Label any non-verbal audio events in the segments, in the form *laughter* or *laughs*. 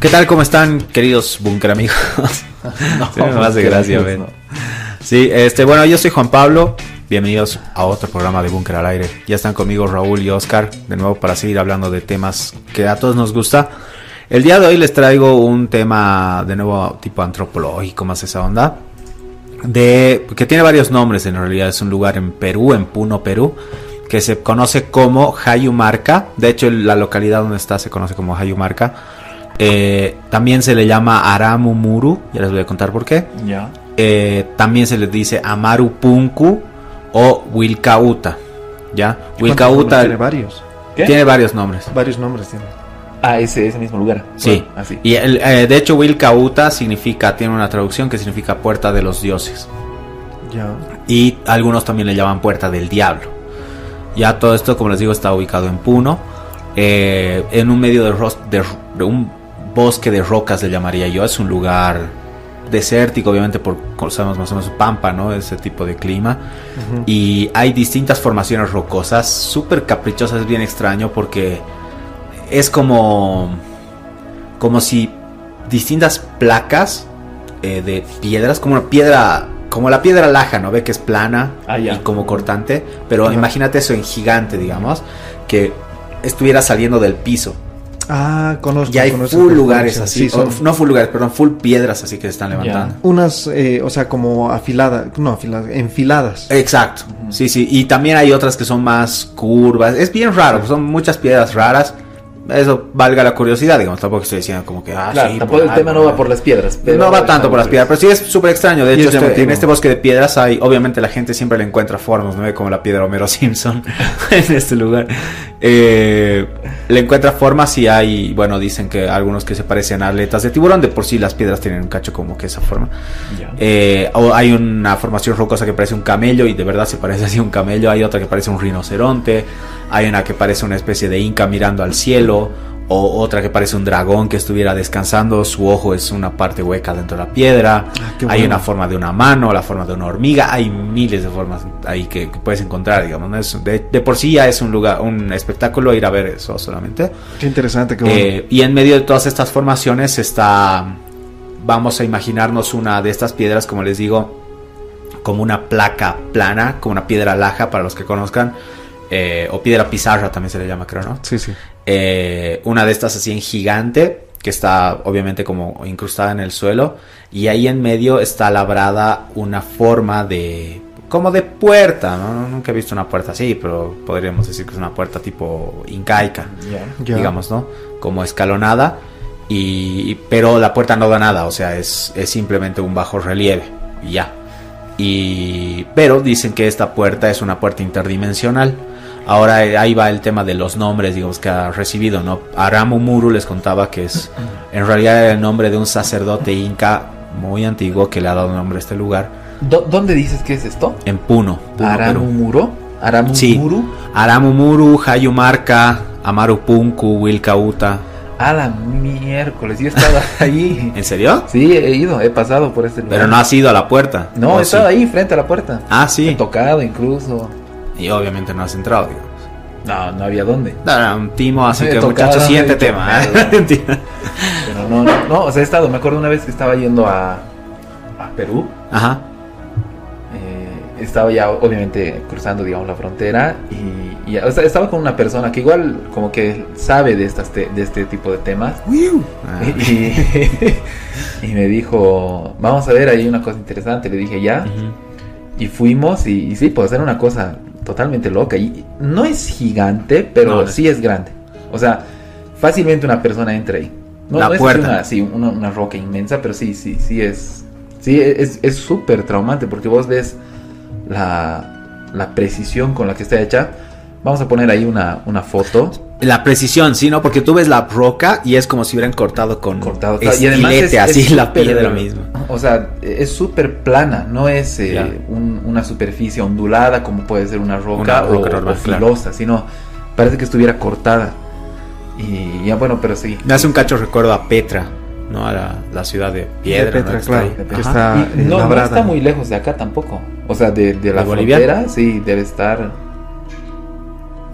¿Qué tal? ¿Cómo están, queridos bunker amigos? *laughs* no, *laughs* sí, me hace gracia, no. Sí, este, bueno, yo soy Juan Pablo. Bienvenidos a otro programa de Búnker al Aire. Ya están conmigo Raúl y Oscar, de nuevo para seguir hablando de temas que a todos nos gusta. El día de hoy les traigo un tema de nuevo tipo antropológico, más esa onda. De, que tiene varios nombres en realidad. Es un lugar en Perú, en Puno, Perú, que se conoce como Hayumarca. De hecho, la localidad donde está se conoce como Hayumarca. Eh, también se le llama Aramumuru, ya les voy a contar por qué. Ya. Eh, también se les dice Amarupunku o Wilcauta. ¿Ya? Wilcauta Tiene varios. ¿Qué? tiene varios nombres. Varios nombres tiene. Ah, ese, ese mismo lugar. Sí. Bueno, así. Y el, eh, de hecho, Wilcauta significa, tiene una traducción que significa puerta de los dioses. Ya. Y algunos también le llaman puerta del diablo. Ya todo esto, como les digo, está ubicado en Puno. eh, en un medio de, ros- de- de un bosque de rocas, le llamaría yo. Es un lugar desértico, obviamente, por sabemos más o menos pampa, ¿no? Ese tipo de clima. Y hay distintas formaciones rocosas, súper caprichosas, es bien extraño porque es como, como si distintas placas eh, de piedras, como una piedra, como la piedra laja, ¿no? Ve que es plana Ah, y como cortante, pero Ajá. imagínate eso en gigante, digamos, que estuviera saliendo del piso. Ah, conozco. Y hay conozco full lugares así, Sí, son o- no full lugares, perdón, full piedras así que se están levantando. unas, eh, o sea, como afiladas, no afiladas, enfiladas. Exacto, sí, sí, y también hay otras que son más curvas, es bien raro, son muchas piedras raras, eso valga la curiosidad, digamos, tampoco estoy diciendo como que, ah, Claro, sí, tampoco el tema no va por las piedras. pero no va tanto por las piedras, pero sí es súper extraño. De hecho, es este- en este bosque de piedras hay, obviamente la gente siempre le encuentra formas, ¿no? Como la piedra Homero Simpson *laughs* en este lugar. Eh, le encuentra formas y hay, bueno, dicen que algunos que se parecen a aletas de tiburón, de por sí las piedras tienen un cacho como que esa forma. Eh, o hay una formación rocosa que parece un camello y de verdad se parece así a un camello. Hay otra que parece un rinoceronte. Hay una que parece una especie de inca mirando al cielo. O otra que parece un dragón que estuviera descansando. Su ojo es una parte hueca dentro de la piedra. Ah, Hay una forma de una mano, la forma de una hormiga. Hay miles de formas ahí que, que puedes encontrar, digamos. ¿no? Es- de, de por sí ya es un lugar, un espectáculo ir a ver eso solamente. Qué interesante, qué bueno. Eh, y en medio de todas estas formaciones está, vamos a imaginarnos una de estas piedras, como les digo, como una placa plana, como una piedra laja para los que conozcan, eh, o piedra pizarra también se le llama, creo, ¿no? sí, sí. Eh, una de estas así en gigante, que está obviamente como incrustada en el suelo, y ahí en medio está labrada una forma de... como de puerta, ¿no? Nunca he visto una puerta así, pero podríamos decir que es una puerta tipo incaica digamos, ¿no? Como escalonada, y, pero la puerta no da nada, o sea, es, es simplemente un bajo relieve, y ya. Y, pero dicen que esta puerta es una puerta interdimensional. Ahora eh, ahí va el tema de los nombres, digamos, que ha recibido, ¿no? Aramumuru les contaba que es, en realidad era el nombre de un sacerdote inca muy antiguo que le ha dado nombre a este lugar, ¿Dónde dices que es esto? en Puno, Puno. Aramumuro. Aramumuru. Sí. Aramumuru, Hayumarca, Amarupunku, Wilcauta. A la miércoles. Yo estaba *laughs* ahí. ¿En serio? Sí, he ido, he pasado por este lugar. Pero no has ido a la puerta. No, ¿O he estado sí? ahí frente a la puerta. Ah, He sí. tocado incluso. Y obviamente no has entrado, digamos. No, no había dónde. No, era un timo, así que muchachos, siguiente tema. ¿eh? Pero no, no, no, o sea, he estado. Me acuerdo una vez que estaba yendo a, a Perú. Ajá. eh, estaba ya, obviamente, cruzando, digamos, la frontera. Y, y, o sea, estaba con una persona que igual, como que sabe de, estas te- de este tipo de temas. Ah, *laughs* Y, y me dijo, vamos a ver, hay una cosa interesante. Le dije, ya. Y fuimos y, y sí, pues era una cosa totalmente loca. Y no es gigante, pero No, no. sí es grande. O sea, fácilmente una persona entra ahí. No, La no es. Una, sí, una, una roca inmensa, pero sí, sí, sí es... Sí, es es súper traumante porque vos ves la, la precisión con la que está hecha. Vamos a poner ahí una, una foto. La precisión, sí, ¿no? Porque tú ves la roca y es como si hubieran cortado con Cortado. estilete, Y además es- así es la súper- piedra misma. O sea, es súper plana, no es eh, un- una superficie ondulada como puede ser una roca, Una roca o, normal, o claro. filosa, sino parece que estuviera cortada. Y ya bueno, pero sí. Me hace un cacho recuerdo a Petra, ¿no? A la, la ciudad de Piedra. Petra, ¿no? Que está claro, ahí. que está- eh, no, no está muy lejos de acá tampoco. O sea, de, de la ¿De Bolivia? frontera, sí, debe estar.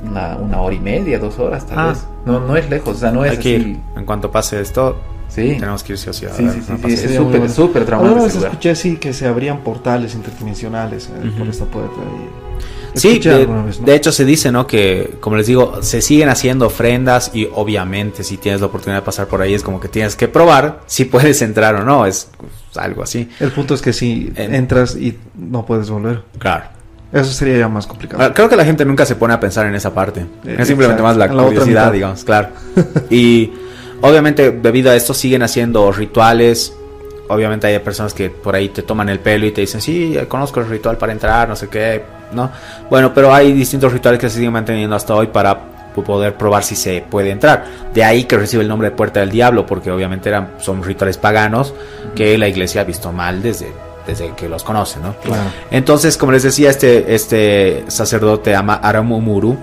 Una, una hora y media, dos horas tal ah. vez. No, no es lejos, o sea, no es así. En cuanto pase esto, Sí. Tenemos que irse hacia Sí, sí, sí, es súper, súper traumático. escuché así que se abrían portales interdimensionales eh, por esta puerta. Sí, de, hecho se dice, ¿no? Que, como les digo, se siguen haciendo ofrendas y obviamente si tienes la oportunidad de pasar por ahí es como que tienes que probar si puedes entrar o no, es algo así. El punto es que si entras y no puedes volver. Claro. Eso sería ya más complicado. Ah, creo que la gente nunca se pone a pensar en esa parte. Eh, es simplemente más la, curiosidad, digamos, claro. *laughs* y obviamente debido a esto siguen haciendo rituales. Obviamente hay personas que por ahí te toman el pelo y te dicen, sí, conozco el ritual para entrar, no sé qué ¿no? Bueno, pero hay distintos rituales que se siguen manteniendo hasta hoy para poder probar si se puede entrar. De ahí que recibe el nombre de Puerta del Diablo, porque obviamente eran, son rituales paganos que la iglesia ha visto mal desde, desde que los conoce, ¿no? Entonces, como les decía, este, este sacerdote ama Aramumuru.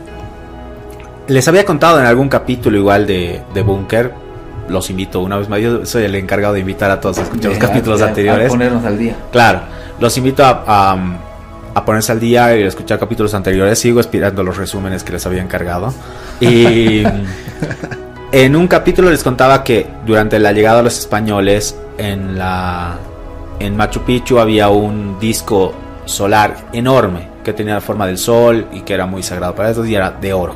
Les había contado en algún capítulo igual de, de Bunker. Los invito una vez más. Yo soy el encargado de invitar a todos a escuchar los capítulos anteriores. ponernos al día. Claro. Los invito a a ponerse al día y escuchar capítulos anteriores. Sigo esperando los resúmenes que les había encargado. Y *laughs* en un capítulo les contaba que durante la llegada de los españoles en la en Machu Picchu había un disco solar enorme que tenía la forma del sol y que era muy sagrado para ellos y era de oro.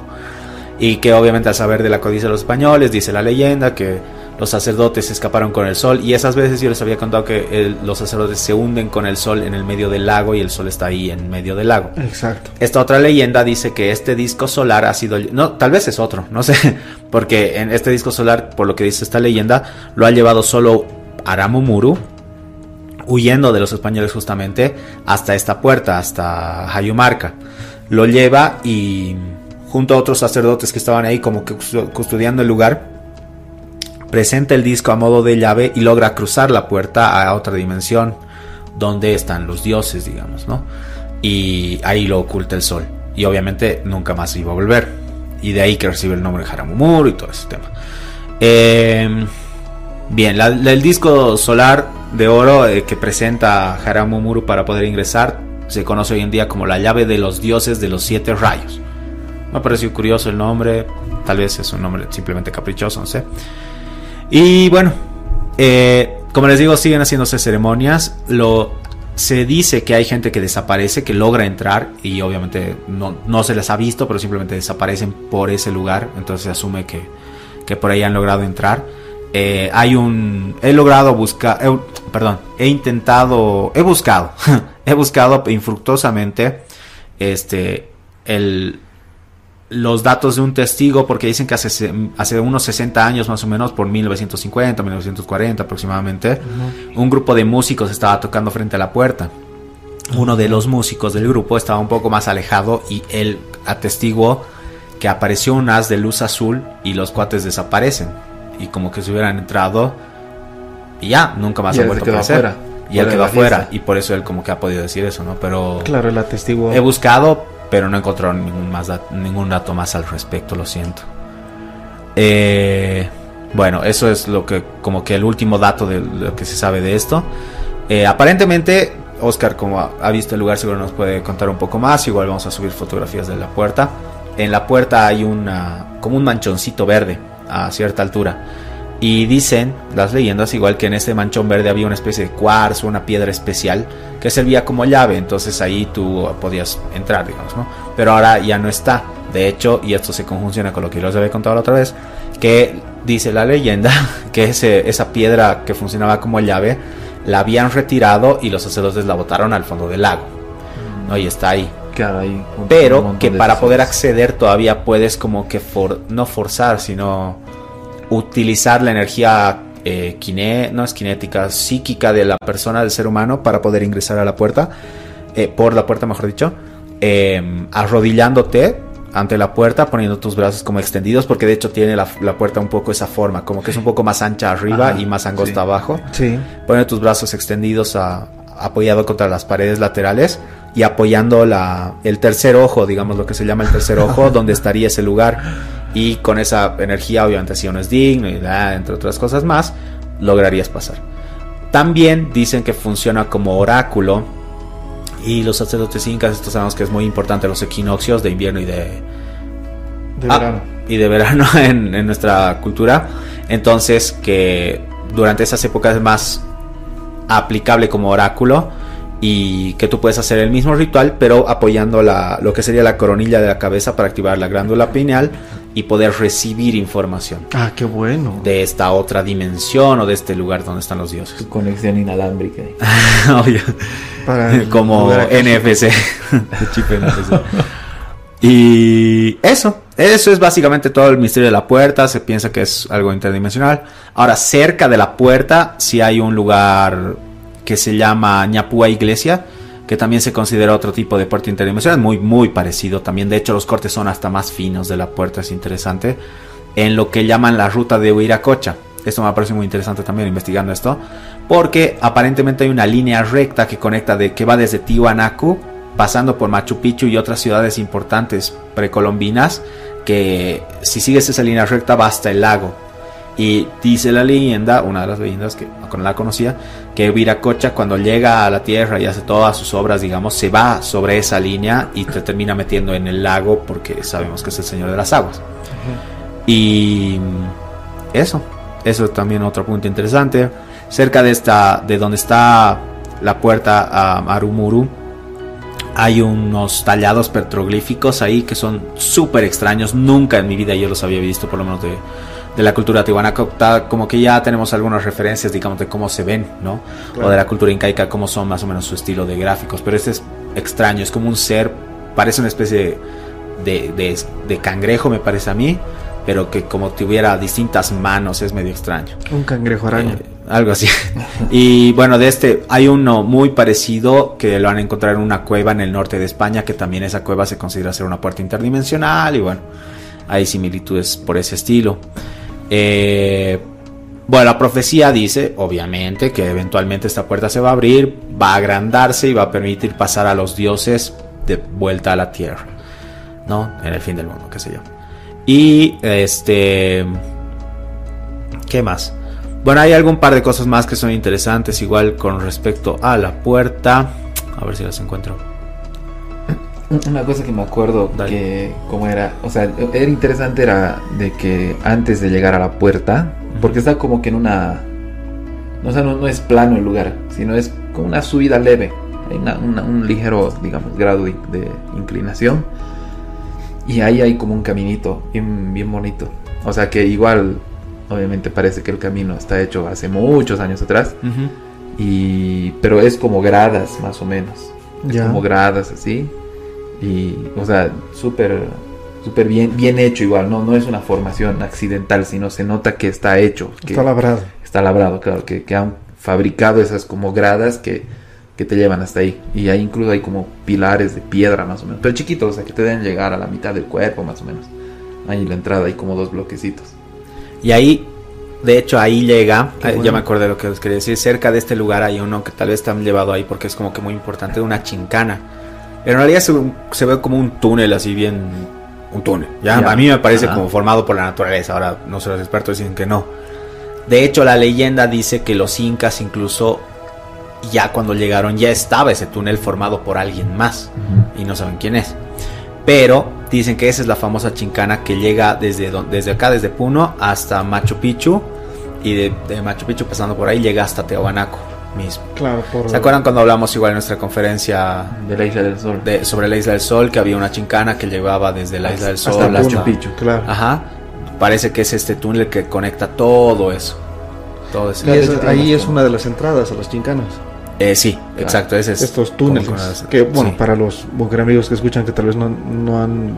Y que obviamente al saber de la codicia de los españoles, dice la leyenda que los sacerdotes escaparon con el sol y esas veces yo les había contado que los sacerdotes se hunden con el sol en el medio del lago y el sol está ahí en medio del lago. Exacto. Esta otra leyenda dice que este disco solar ha sido no, tal vez es otro, no sé, *laughs* porque en este disco solar, por lo que dice esta leyenda, lo ha llevado solo Aramumuru huyendo de los españoles justamente hasta esta puerta, hasta Hayumarca. Lo lleva y junto a otros sacerdotes que estaban ahí como que custodiando el lugar, presenta el disco a modo de llave y logra cruzar la puerta a otra dimensión donde están los dioses, digamos, ¿no? Y ahí lo oculta el sol. Y obviamente nunca más iba a volver. Y de ahí que recibe el nombre de Haramumuru y todo ese tema. Em, bien, el disco solar de oro eh, que presenta Haramumuru para poder ingresar se conoce hoy en día como la llave de los dioses de los siete rayos. Me ha parecido curioso el nombre, tal vez es un nombre simplemente caprichoso, no sé. Y bueno, eh, como les digo, siguen haciéndose ceremonias. Lo, se dice que hay gente que desaparece, que logra entrar y obviamente no, se les ha visto, pero simplemente desaparecen por ese lugar. Entonces se asume que, que por ahí han logrado entrar. Eh, hay un... He logrado buscar... perdón, he intentado... He buscado. *laughs* he buscado infructuosamente este, el, los datos de un testigo, porque dicen que hace, hace unos 60 años más o menos, por 1950, 1940 aproximadamente, un grupo de músicos estaba tocando frente a la puerta. Uno de los músicos del grupo estaba un poco más alejado y él atestiguó que apareció un haz de luz azul y los cuates desaparecen. Y como que se hubieran entrado y ya, nunca más han vuelto a aparecer. Y él quedó afuera. Y por eso él como que ha podido decir eso, ¿no? Pero... Claro, el atestiguó. He buscado, pero no encontraron ningún, más ningún dato más al respecto, lo siento. Eh, bueno, eso es lo que, como que el último dato de lo que se sabe de esto. Eh, aparentemente, Oscar, como ha, visto el lugar, seguro nos puede contar un poco más. Igual vamos a subir fotografías de la puerta. En la puerta hay una, como un manchoncito verde a cierta altura. Y dicen las leyendas, igual que en este manchón verde había una especie de cuarzo, una piedra especial que servía como llave, entonces ahí tú podías entrar, digamos, ¿no? Pero ahora ya no está. De hecho, y esto se conjunciona con lo que yo les había contado la otra vez, que dice la leyenda *laughs* que ese, esa piedra que funcionaba como llave la habían retirado y los sacerdotes la botaron al fondo del lago. ¿no? Y está ahí. Claro, ahí Pero que para poder acceder todavía puedes como que for, no forzar, sino utilizar la energía eh, no es cinética, psíquica de la persona, del ser humano, para poder ingresar a la puerta, eh, por la puerta, mejor dicho, em, arrodillándote ante la puerta, poniendo tus brazos como extendidos, porque de hecho tiene la, puerta un poco esa forma, como que es un poco más ancha arriba y más angosta abajo. Sí. Pone tus brazos extendidos apoyado contra las paredes laterales y apoyando la, el tercer ojo, digamos lo que se llama el tercer ojo, *laughs* donde estaría ese lugar y con esa energía, obviamente, si uno es digno y entre otras cosas más, lograrías pasar. También dicen que funciona como oráculo y los sacerdotes incas, esto sabemos que es muy importante, los equinoccios de invierno y de, De verano. y de verano *laughs* en, en nuestra cultura. Entonces, que durante esas épocas es más aplicable como oráculo y que tú puedes hacer el mismo ritual, pero apoyando la, lo que sería la coronilla de la cabeza para activar la glándula pineal y poder recibir información Ah, qué bueno. de esta otra dimensión o de este lugar donde están los dioses. Tu conexión inalámbrica. *laughs* Oye, Para *laughs* como. NFC. Chip NFC. *laughs* Y eso, eso es básicamente todo el misterio de la puerta. Se piensa que es algo interdimensional. Ahora, cerca de la puerta, sí hay un lugar que se llama Ñapúa Iglesia, que también se considera otro tipo de puerta interdimensional, muy, muy parecido también. De hecho, los cortes son hasta más finos de la puerta, es interesante. En lo que llaman la ruta de Huiracocha. Esto me parece muy interesante también investigando esto. Porque aparentemente hay una línea recta que conecta de que va desde Tiwanaku, pasando por Machu Picchu y otras ciudades importantes precolombinas, que si sigues esa línea recta va hasta el lago. Y dice la leyenda, una de las leyendas que no la conocía, que Viracocha cuando llega a la tierra y hace todas sus obras, digamos, se va sobre esa línea y te termina metiendo en el lago porque sabemos que es el Señor de las Aguas. Y eso, eso es también otro punto interesante. Cerca de esta, de donde está la puerta a Marumuru, hay unos tallados petroglíficos ahí que son súper extraños. Nunca en mi vida yo los había visto, por lo menos de, de la cultura tihuanaco. Ta- Como que ya tenemos algunas referencias, digamos, de cómo se ven, ¿no? O de la cultura incaica, cómo son más o menos su estilo de gráficos. Pero este es extraño, es como un ser, parece una especie de, de, de cangrejo, me parece a mí, pero que como tuviera distintas manos, es medio extraño. Un cangrejo araña. Eh, algo así. *laughs* y bueno, de este hay uno muy parecido que lo han encontrado en una cueva en el norte de España, que también esa cueva se considera ser una puerta interdimensional y bueno, hay similitudes por ese estilo. Eh, bueno, la profecía dice, obviamente, que eventualmente esta puerta se va a abrir, va a agrandarse y va a permitir pasar a los dioses de vuelta a la tierra, ¿no? En el fin del mundo, qué sé yo. Y este... ¿Qué más? Bueno, hay algún par de cosas más que son interesantes, igual con respecto a la puerta. A ver si las encuentro. Una cosa que me acuerdo Dale. que como era, o sea, era interesante era de que antes de llegar a la puerta, porque está como que en una, o sea, no, no es plano el lugar, sino es como una subida leve, hay una- una- un ligero, digamos, grado de, de inclinación, y ahí hay como un caminito bien, bien bonito, o sea que igual, obviamente parece que el camino está hecho hace muchos años atrás, y pero es como gradas más o menos. Es Ya. como gradas así y o sea súper súper bien bien hecho igual no no es una formación accidental sino se nota que está hecho que Está labrado. está labrado claro que, que han fabricado esas como gradas que, que te llevan hasta ahí y ahí incluso hay como pilares de piedra más o menos pero chiquitos o sea que te deben llegar a la mitad del cuerpo más o menos ahí en la entrada hay como dos bloquecitos Y ahí, de hecho, ahí llega. Eh, Ya me acordé de lo que les quería decir. Cerca de este lugar hay uno que tal vez está llevado ahí porque es como que muy importante, una chincana. En realidad se, se ve como un túnel así bien. Un túnel. ¿ya? Ya. A mí me parece Ajá. como formado por la naturaleza. Ahora, no sé, los expertos dicen que no. De hecho, la leyenda dice que los incas incluso ya cuando llegaron ya estaba ese túnel formado por alguien más y no saben quién es. Pero dicen que esa es la famosa chincana que llega desde, desde acá, desde Puno hasta Machu Picchu. Y de, de Machu Picchu pasando por ahí llega hasta Teotihuacán mismo. Claro, por... ¿Se acuerdan cuando hablamos igual en nuestra conferencia de la isla del sol de, sobre la Isla del Sol? Que había una chincana que llevaba desde la Isla del Hasta Sol Machu Picchu. Claro. Ajá. Parece que es este túnel que conecta todo eso. Todo ese- Y es- Claro, ahí es como- una de las entradas a las chincanas. Eh, sí, exacto. Ese es Estos túneles. Que, bueno, sí. para los amigos que escuchan que tal vez no, no han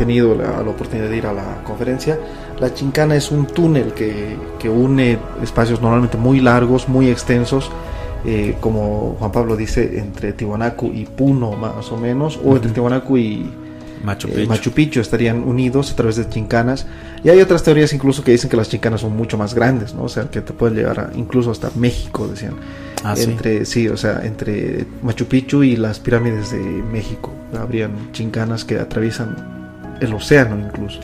tenido la, la oportunidad de ir a la conferencia, la chincana es un túnel que, que une espacios normalmente muy largos, muy extensos, eh, como Juan Pablo dice, entre Tiwanaku y Puno más o menos, o entre Ujú. Tiwanaku y Machu eh, Picchu. Machu Picchu estarían unidos a través de chincanas. Y hay otras teorías incluso que dicen que las chincanas son mucho más grandes, ¿no? O sea, que te pueden llegar a- incluso hasta México, decían. Ah, sí. entre sí. o sea, entre Machu Picchu y las pirámides de México. Habrían chincanas que atraviesan el océano incluso.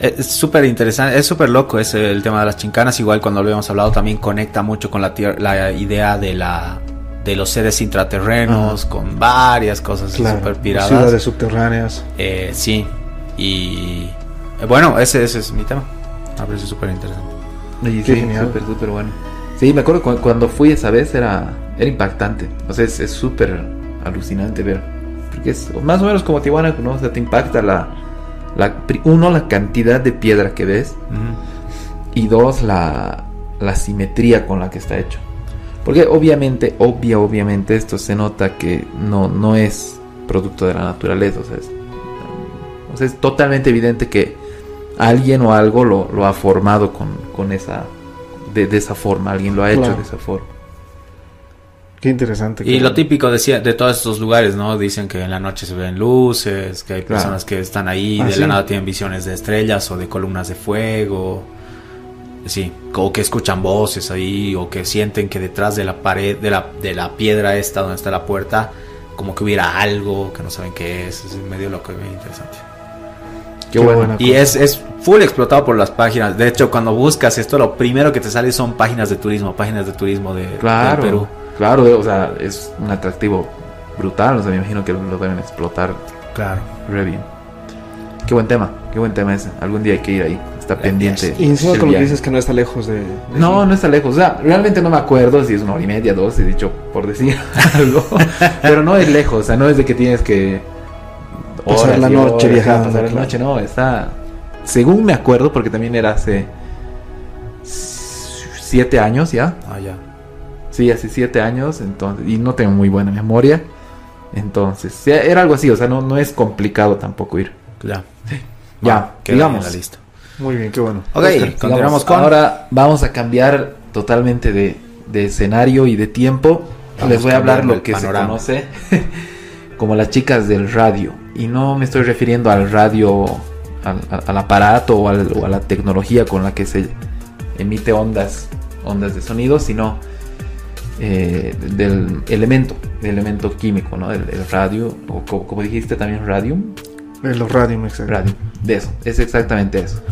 Es súper interesante, es súper loco ese el tema de las chincanas. Igual cuando lo habíamos hablado también conecta mucho con la, la idea de la de los seres intraterrenos, con varias cosas súper piradas. ciudades subterráneas. Eh, sí, y Eh, bueno, ese, ese es mi tema. Me parece súper interesante. Sí, sí súper, súper bueno. Sí, me acuerdo cuando fui esa vez era, era impactante. O sea, es súper alucinante ver. Porque es más o menos como Tijuana, ¿no? O sea, te impacta la, la uno, la cantidad de piedra que ves. Y dos, la, la simetría con la que está hecho. Porque obviamente, obvia, obviamente, esto se nota que no, no es producto de la naturaleza. O sea, es, o sea, es totalmente evidente que alguien o algo lo, lo ha formado con, con esa, de, de, esa forma, alguien lo ha hecho de esa forma. Qué interesante. Y lo típico de, de todos estos lugares, ¿no? Dicen que en la noche se ven luces, que hay personas que están ahí ah, de la nada tienen visiones de estrellas o de columnas de fuego. Sí, o que escuchan voces ahí, o que sienten que detrás de la pared, de la, de la piedra esta donde está la puerta, como que hubiera algo que no saben qué es. Es medio loco y muy interesante. Qué, bueno. Y es, es full explotado por las páginas. De hecho, cuando buscas esto, lo primero que te sale son páginas de turismo, páginas de turismo de, Perú. Claro, o sea, es un atractivo brutal. O sea, me imagino que lo deben explotar. Claro. Re bien. Qué buen tema, qué buen tema ese. Algún día hay que ir ahí está pendiente. Y encima que dices que no está lejos de... no, no está lejos. O sea, realmente no me acuerdo si es una hora y media, dos, he dicho por decir *laughs* algo. pero no es lejos, o sea, no es de que tienes que... Pasar la noche viajando. Pasar la noche, no, está... Según me acuerdo, porque también era hace... Siete años ya. Ah, ya. Sí, hace siete años, entonces... Y no tengo muy buena memoria. Entonces, era algo así, o sea, no, no es complicado tampoco ir. Ya. Ya, digamos. La lista. Muy bien, qué bueno. Ok, continuamos con. Ahora vamos a cambiar totalmente de, escenario y de tiempo. Les voy a hablar lo que se conoce *laughs* como las chicas del radio. Y no me estoy refiriendo al radio, al, aparato o, a la tecnología con la que se emite ondas, ondas de sonido, sino eh, del elemento, del elemento químico, ¿no? El, radio, o como, dijiste también, radium. Los radium, exacto. Radium, de eso, es exactamente eso.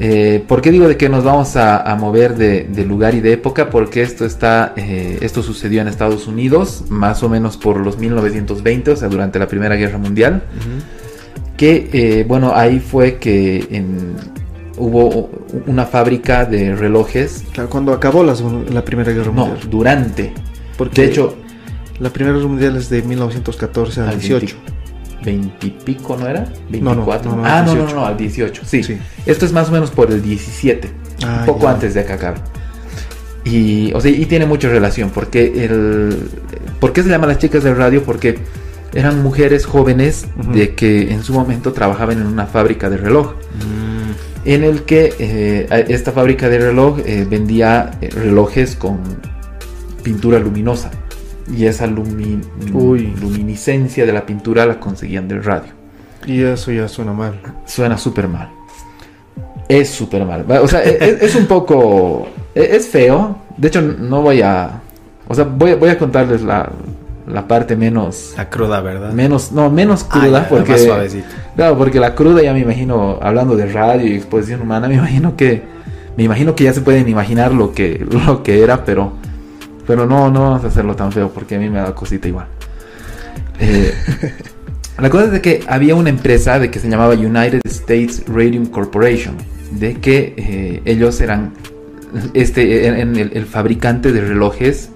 Eh, ¿Por qué digo de que nos vamos a, mover de, lugar y de época? Porque esto está, eh, esto sucedió en Estados Unidos, más o menos por los 1920, o sea, durante la Primera Guerra Mundial. Que, eh, bueno, ahí fue que hubo una fábrica de relojes. Claro, cuando acabó la, la Primera Guerra Mundial. No, durante. Porque, de hecho, la Primera Guerra Mundial es de 1914 a 18. 20 y pico, ¿no era? 24. No, ah, no, no, no, al 18. Sí. Esto es más o menos por el 17. un poco antes de acá, Y, o sea, y tiene mucha relación. Porque el. ¿Por qué se llama las chicas del radio? Porque eran mujeres jóvenes de que en su momento trabajaban en una fábrica de reloj. Mm. En el que eh, esta fábrica de reloj eh, vendía eh, relojes con pintura luminosa y esa luminiscencia de la pintura la conseguían del radio. Y eso ya suena mal. Suena súper mal. Es súper mal. O sea, e-, e-, es, un poco... E-, es feo. De hecho, no voy a... O sea, voy, voy a contarles la, la parte menos... La cruda, ¿verdad? Menos, no, menos ah, cruda porque... Más suavecita. Claro, porque la cruda ya me imagino, hablando de radio y exposición humana, me imagino que... Me imagino que ya se pueden imaginar lo que, *laughs* lo que era, pero pero no, no vamos a hacerlo tan feo porque a mí me da cosita igual. Eh, *laughs* la cosa es de que había una empresa de que se llamaba United States Radium Corporation, de que eh, ellos eran este, en el, fabricante de relojes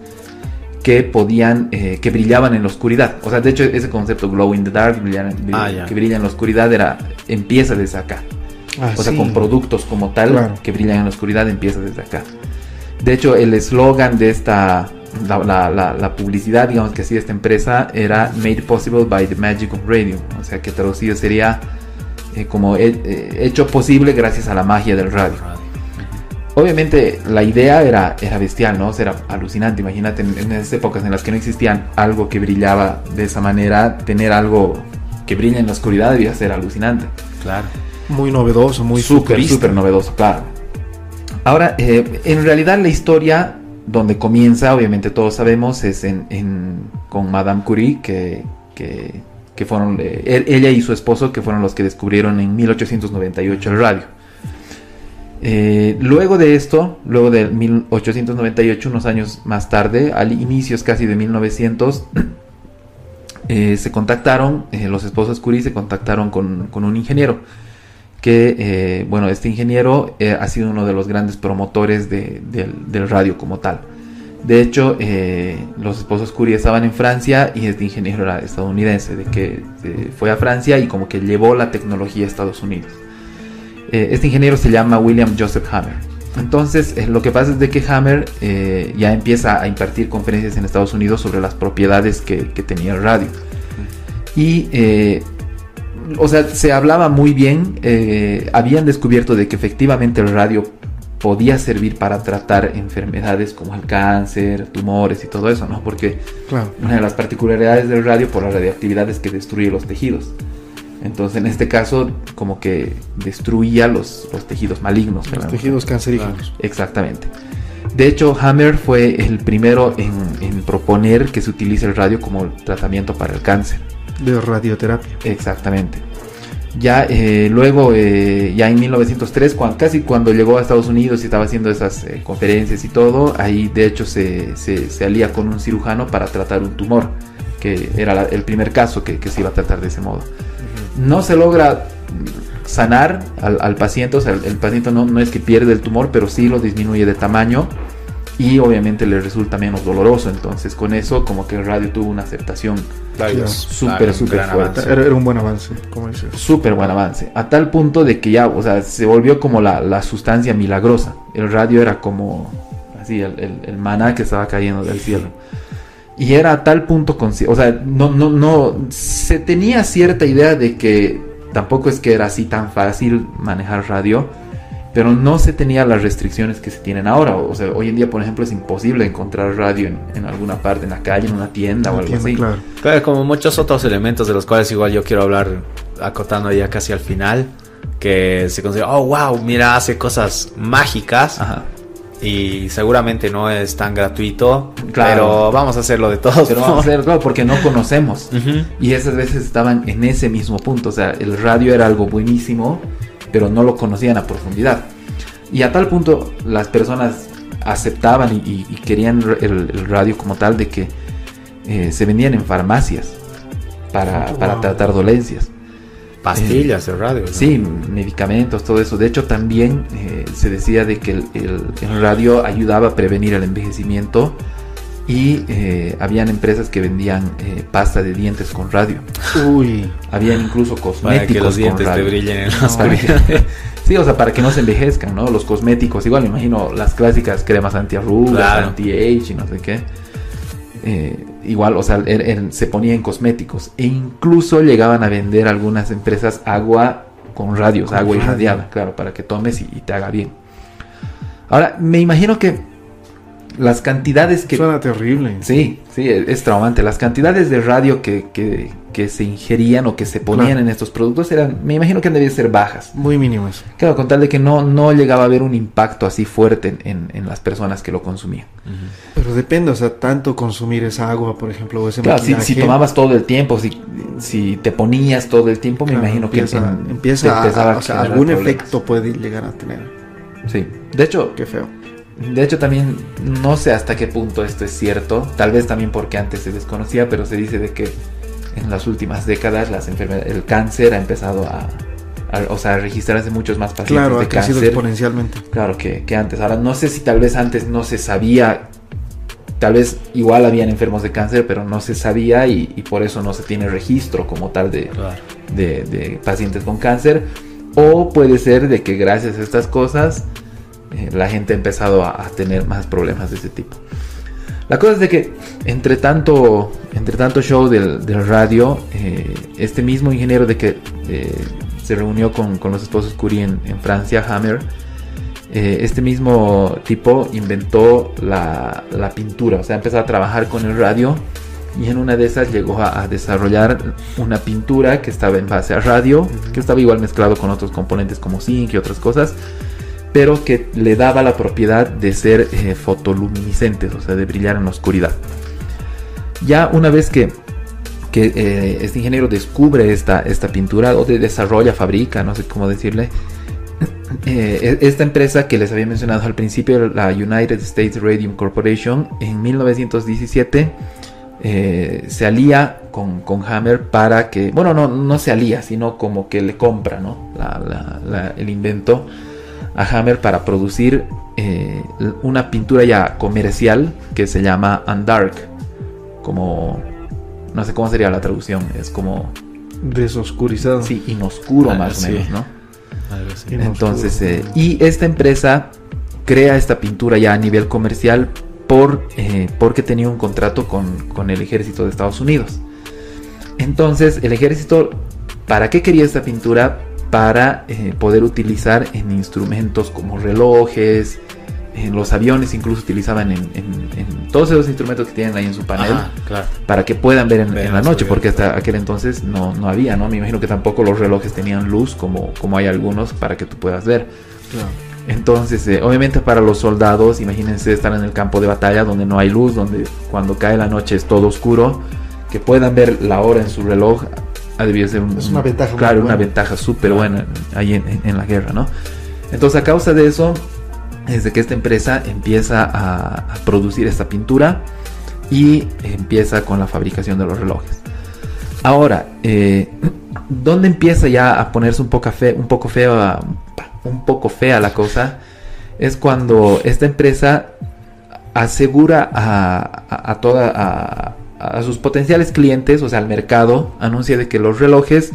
que podían, eh, que brillaban en la oscuridad. O sea, de hecho ese concepto glow in the dark, ah, que brilla en la oscuridad, era empieza desde acá. Ah, o sea, con productos como tal que brillan en la oscuridad empieza desde acá. De hecho, el eslogan de esta, la, publicidad, digamos que así de esta empresa, era Made Possible by the Magic of Radio. O sea, que traducido sería eh, como eh, hecho posible gracias a la magia del radio. Obviamente la idea era, era bestial, ¿no? era alucinante. Imagínate en, esas épocas en las que no existían algo que brillaba de esa manera, tener algo que brilla en la oscuridad debía ser alucinante. Claro. Muy novedoso, muy súper, súper novedoso, claro. Ahora, eh, en realidad la historia donde comienza, obviamente todos sabemos, es en, con Madame Curie, que, que, fueron eh, ella y su esposo, que fueron los que descubrieron en 1898 el radio. Eh, luego de esto, luego de 1898, unos años más tarde, al inicios casi de 1900, *clears throat* se contactaron, los esposos Curie se contactaron con, un ingeniero que, eh, bueno, este ingeniero eh, ha sido uno de los grandes promotores del radio como tal. De hecho, eh, los esposos Curie estaban en Francia y este ingeniero era estadounidense, de que fue a Francia y como que llevó la tecnología a Estados Unidos. Este ingeniero se llama William Joseph Hammer. Entonces, lo que pasa es de que Hammer ya empieza a impartir conferencias en Estados Unidos sobre las propiedades que, que tenía el radio. Y o sea, se hablaba muy bien, eh, habían descubierto de que efectivamente el radio podía servir para tratar enfermedades como el cáncer, tumores y todo eso, ¿no? Porque una de las particularidades del radio por la radioactividad es que destruye los tejidos. Entonces, en este caso, como que destruía los, tejidos malignos. Los tejidos cancerígenos. Exactamente. De hecho, Hammer fue el primero en, en proponer que se utilice el radio como tratamiento para el cáncer de radioterapia. Exactamente. Ya eh, luego, eh, ya en 1903, cuando, casi cuando llegó a Estados Unidos y estaba haciendo esas eh, conferencias y todo, ahí de hecho se, se, alía con un cirujano para tratar un tumor, que era el primer caso que, se iba a tratar de ese modo. No se logra sanar al, paciente, o sea, el, paciente no, no es que pierde el tumor, pero sí lo disminuye de tamaño y obviamente le resulta menos doloroso. Entonces, con eso, como que el radio tuvo una aceptación súper, súper fuerte. Era, un buen avance, como dices. Súper buen avance. A tal punto de que ya, o sea, se volvió como la, sustancia milagrosa. El radio era como así, el, el, maná que estaba cayendo del cielo. Y era a tal punto, con, o sea, no, no, no, se tenía cierta idea de que tampoco es que era así tan fácil manejar radio pero no se tenía las restricciones que se tienen ahora. O sea, hoy en día, por ejemplo, es imposible encontrar radio en, alguna parte, en la calle, en una tienda o algo así. Claro. como muchos otros elementos de los cuales igual yo quiero hablar acotando ya casi al final, que se considera, oh, wow, mira, hace cosas mágicas. Y seguramente no es tan gratuito, pero vamos a hacerlo de todos. Pero vamos a hacerlo porque no conocemos. Y esas veces estaban en ese mismo punto. O sea, el radio era algo buenísimo, pero no lo conocían a profundidad. Y a tal punto las personas aceptaban y, querían el, radio como tal de que eh, se vendían en farmacias para, para tratar dolencias. Pastillas de radio. Sí, medicamentos, todo eso. De hecho, también eh, se decía de que el, el, radio ayudaba a prevenir el envejecimiento y eh, habían empresas que vendían eh, pasta de dientes con radio. Uy. Habían incluso cosméticos. Para que los dientes te brillen en los *laughs* Sí, o sea, para que no se envejezcan, ¿no? Los cosméticos, igual me imagino las clásicas cremas anti-arrugas, anti-age y no sé qué. Eh, igual, o sea, er, er, se ponía en cosméticos. E incluso llegaban a vender algunas empresas agua con radios, agua irradiada, claro, para que tomes y te haga bien. Ahora, me imagino que las cantidades que... Suena terrible. Sí, sí, es, traumante. Las cantidades de radio que, que, se ingerían o que se ponían en estos productos eran, me imagino que debían ser bajas. Muy mínimas. Claro, con tal de que no, no llegaba a haber un impacto así fuerte en, en, las personas que lo consumían. Pero depende, o sea, tanto consumir esa agua, por ejemplo, o ese Claro, si, tomabas todo el tiempo, si, si te ponías todo el tiempo, me imagino que empieza, a, o sea, algún efecto puede llegar a tener. Sí, de hecho... Qué feo. De hecho, también no sé hasta qué punto esto es cierto. Tal vez también porque antes se desconocía, pero se dice de que en las últimas décadas las el cáncer ha empezado a, o sea, a registrarse muchos más pacientes claro, de ha cáncer. exponencialmente. Claro que, antes. Ahora no sé si tal vez antes no se sabía. Tal vez igual habían enfermos de cáncer, pero no se sabía y, por eso no se tiene registro como tal de, de, de pacientes con cáncer. O puede ser de que gracias a estas cosas eh, la gente ha empezado a, tener más problemas de ese tipo. La cosa es de que entre tanto, entre tanto show del, radio, eh, este mismo ingeniero de que eh, se reunió con, los esposos Curie en, Francia, Hammer, este mismo tipo inventó la, pintura, o sea, empezó a trabajar con el radio y en una de esas llegó a, desarrollar una pintura que estaba en base a radio, que estaba igual mezclado con otros componentes como zinc y otras cosas pero que le daba la propiedad de ser eh, fotoluminiscentes, o sea, de brillar en la oscuridad. Ya una vez que, eh, este ingeniero descubre esta, esta pintura, o de desarrolla, fabrica, no sé cómo decirle, *coughs* eh, e, esta empresa que les había mencionado al principio, la United States Radium Corporation, en 1917 eh, se alía con, con, Hammer para que, bueno, no, no se alía, sino como que le compra ¿no? el invento a Hammer para producir eh, una pintura ya comercial que se llama Undark, como, no sé cómo sería la traducción, es como... Desoscurizado. Sí, inoscuro ah, más o menos, ¿no? Entonces, eh, y esta empresa crea esta pintura ya a nivel comercial por, eh, porque tenía un contrato con, el ejército de Estados Unidos. Entonces, el ejército, ¿para qué quería esta pintura? Para eh, poder utilizar en instrumentos como relojes, en los aviones incluso utilizaban en, todos esos instrumentos que tienen ahí en su panel para que puedan ver en, la noche, porque hasta aquel entonces no, no, había, ¿no? Me imagino que tampoco los relojes tenían luz como, como hay algunos para que tú puedas ver. Entonces, eh, obviamente para los soldados, imagínense estar en el campo de batalla donde no hay luz, donde cuando cae la noche es todo oscuro, que puedan ver la hora en su reloj, ser una ventaja claro, una ventaja súper buena ahí en, la guerra, ¿no? Entonces, a causa de eso, es de que esta empresa empieza a, producir esta pintura y empieza con la fabricación de los relojes. Ahora, eh, *clears throat* ¿dónde empieza ya a ponerse un poco, fe, un poco feo a, un poco fea la cosa es cuando esta empresa asegura a, toda a, sus potenciales clientes, o sea, al mercado, anuncia de que los relojes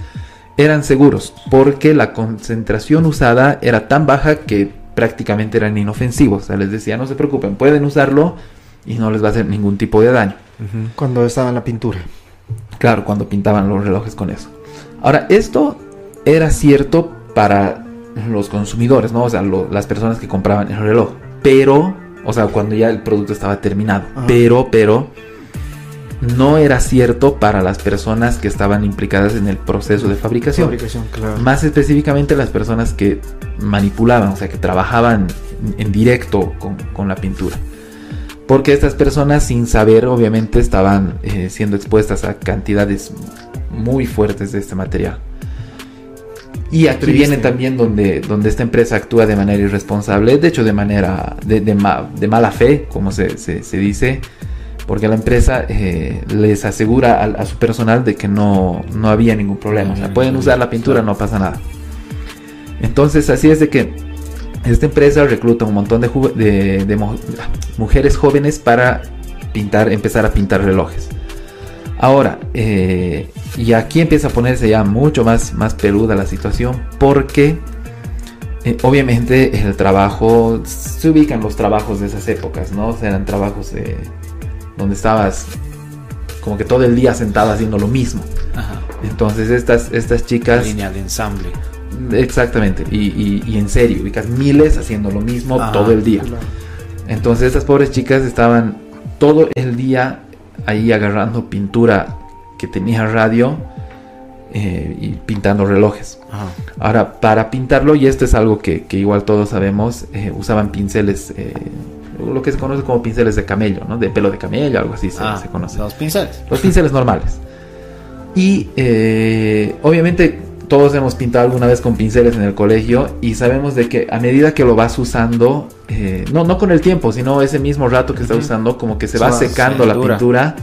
eran seguros porque la concentración usada era tan baja que prácticamente eran inofensivos. O sea, les decía, no se preocupen, pueden usarlo y no les va a hacer ningún tipo de daño. Cuando estaba en la pintura. Claro, cuando pintaban los relojes con eso. Ahora, esto era cierto para los consumidores, ¿no? O sea, las personas que compraban el reloj. Pero, o sea, cuando ya el producto estaba terminado. Pero, pero, no era cierto para las personas que estaban implicadas en el proceso de fabricación. Más específicamente las personas que manipulaban, o sea, que trabajaban en directo con, la pintura. Porque estas personas, sin saber, obviamente, estaban eh, siendo expuestas a cantidades muy fuertes de este material. Y aquí viene también donde, donde esta empresa actúa de manera irresponsable, de hecho de manera de, de, mala fe, como se, se, dice, porque la empresa eh, les asegura a, su personal de que no, no había ningún problema. O sea, pueden usar la pintura, no pasa nada. Entonces así es de que esta empresa recluta un montón de, de, de mujeres jóvenes para pintar, empezar a pintar relojes. Ahora, eh, y aquí empieza a ponerse ya mucho más, más peluda la situación porque eh, obviamente el trabajo, se ubican los trabajos de esas épocas, ¿no? O sea, eran trabajos donde estabas como que todo el día sentado haciendo lo mismo. Entonces estas, estas chicas... línea de ensamble. Exactamente, y, en serio, ubicas miles haciendo lo mismo todo el día. Entonces estas pobres chicas estaban todo el día ahí agarrando pintura que tenía radio eh, y pintando relojes. Ahora, para pintarlo, y esto es algo que, igual todos sabemos, eh, usaban pinceles, eh, lo que se conoce como pinceles de camello, ¿no? De pelo de camello, algo así se, ah, se conoce. Los pinceles. Los pinceles normales. Y obviamente todos hemos pintado alguna vez con pinceles en el colegio y sabemos de que a medida que lo vas usando, no, no con el tiempo, sino ese mismo rato que estás usando, como que se, va, secando la pintura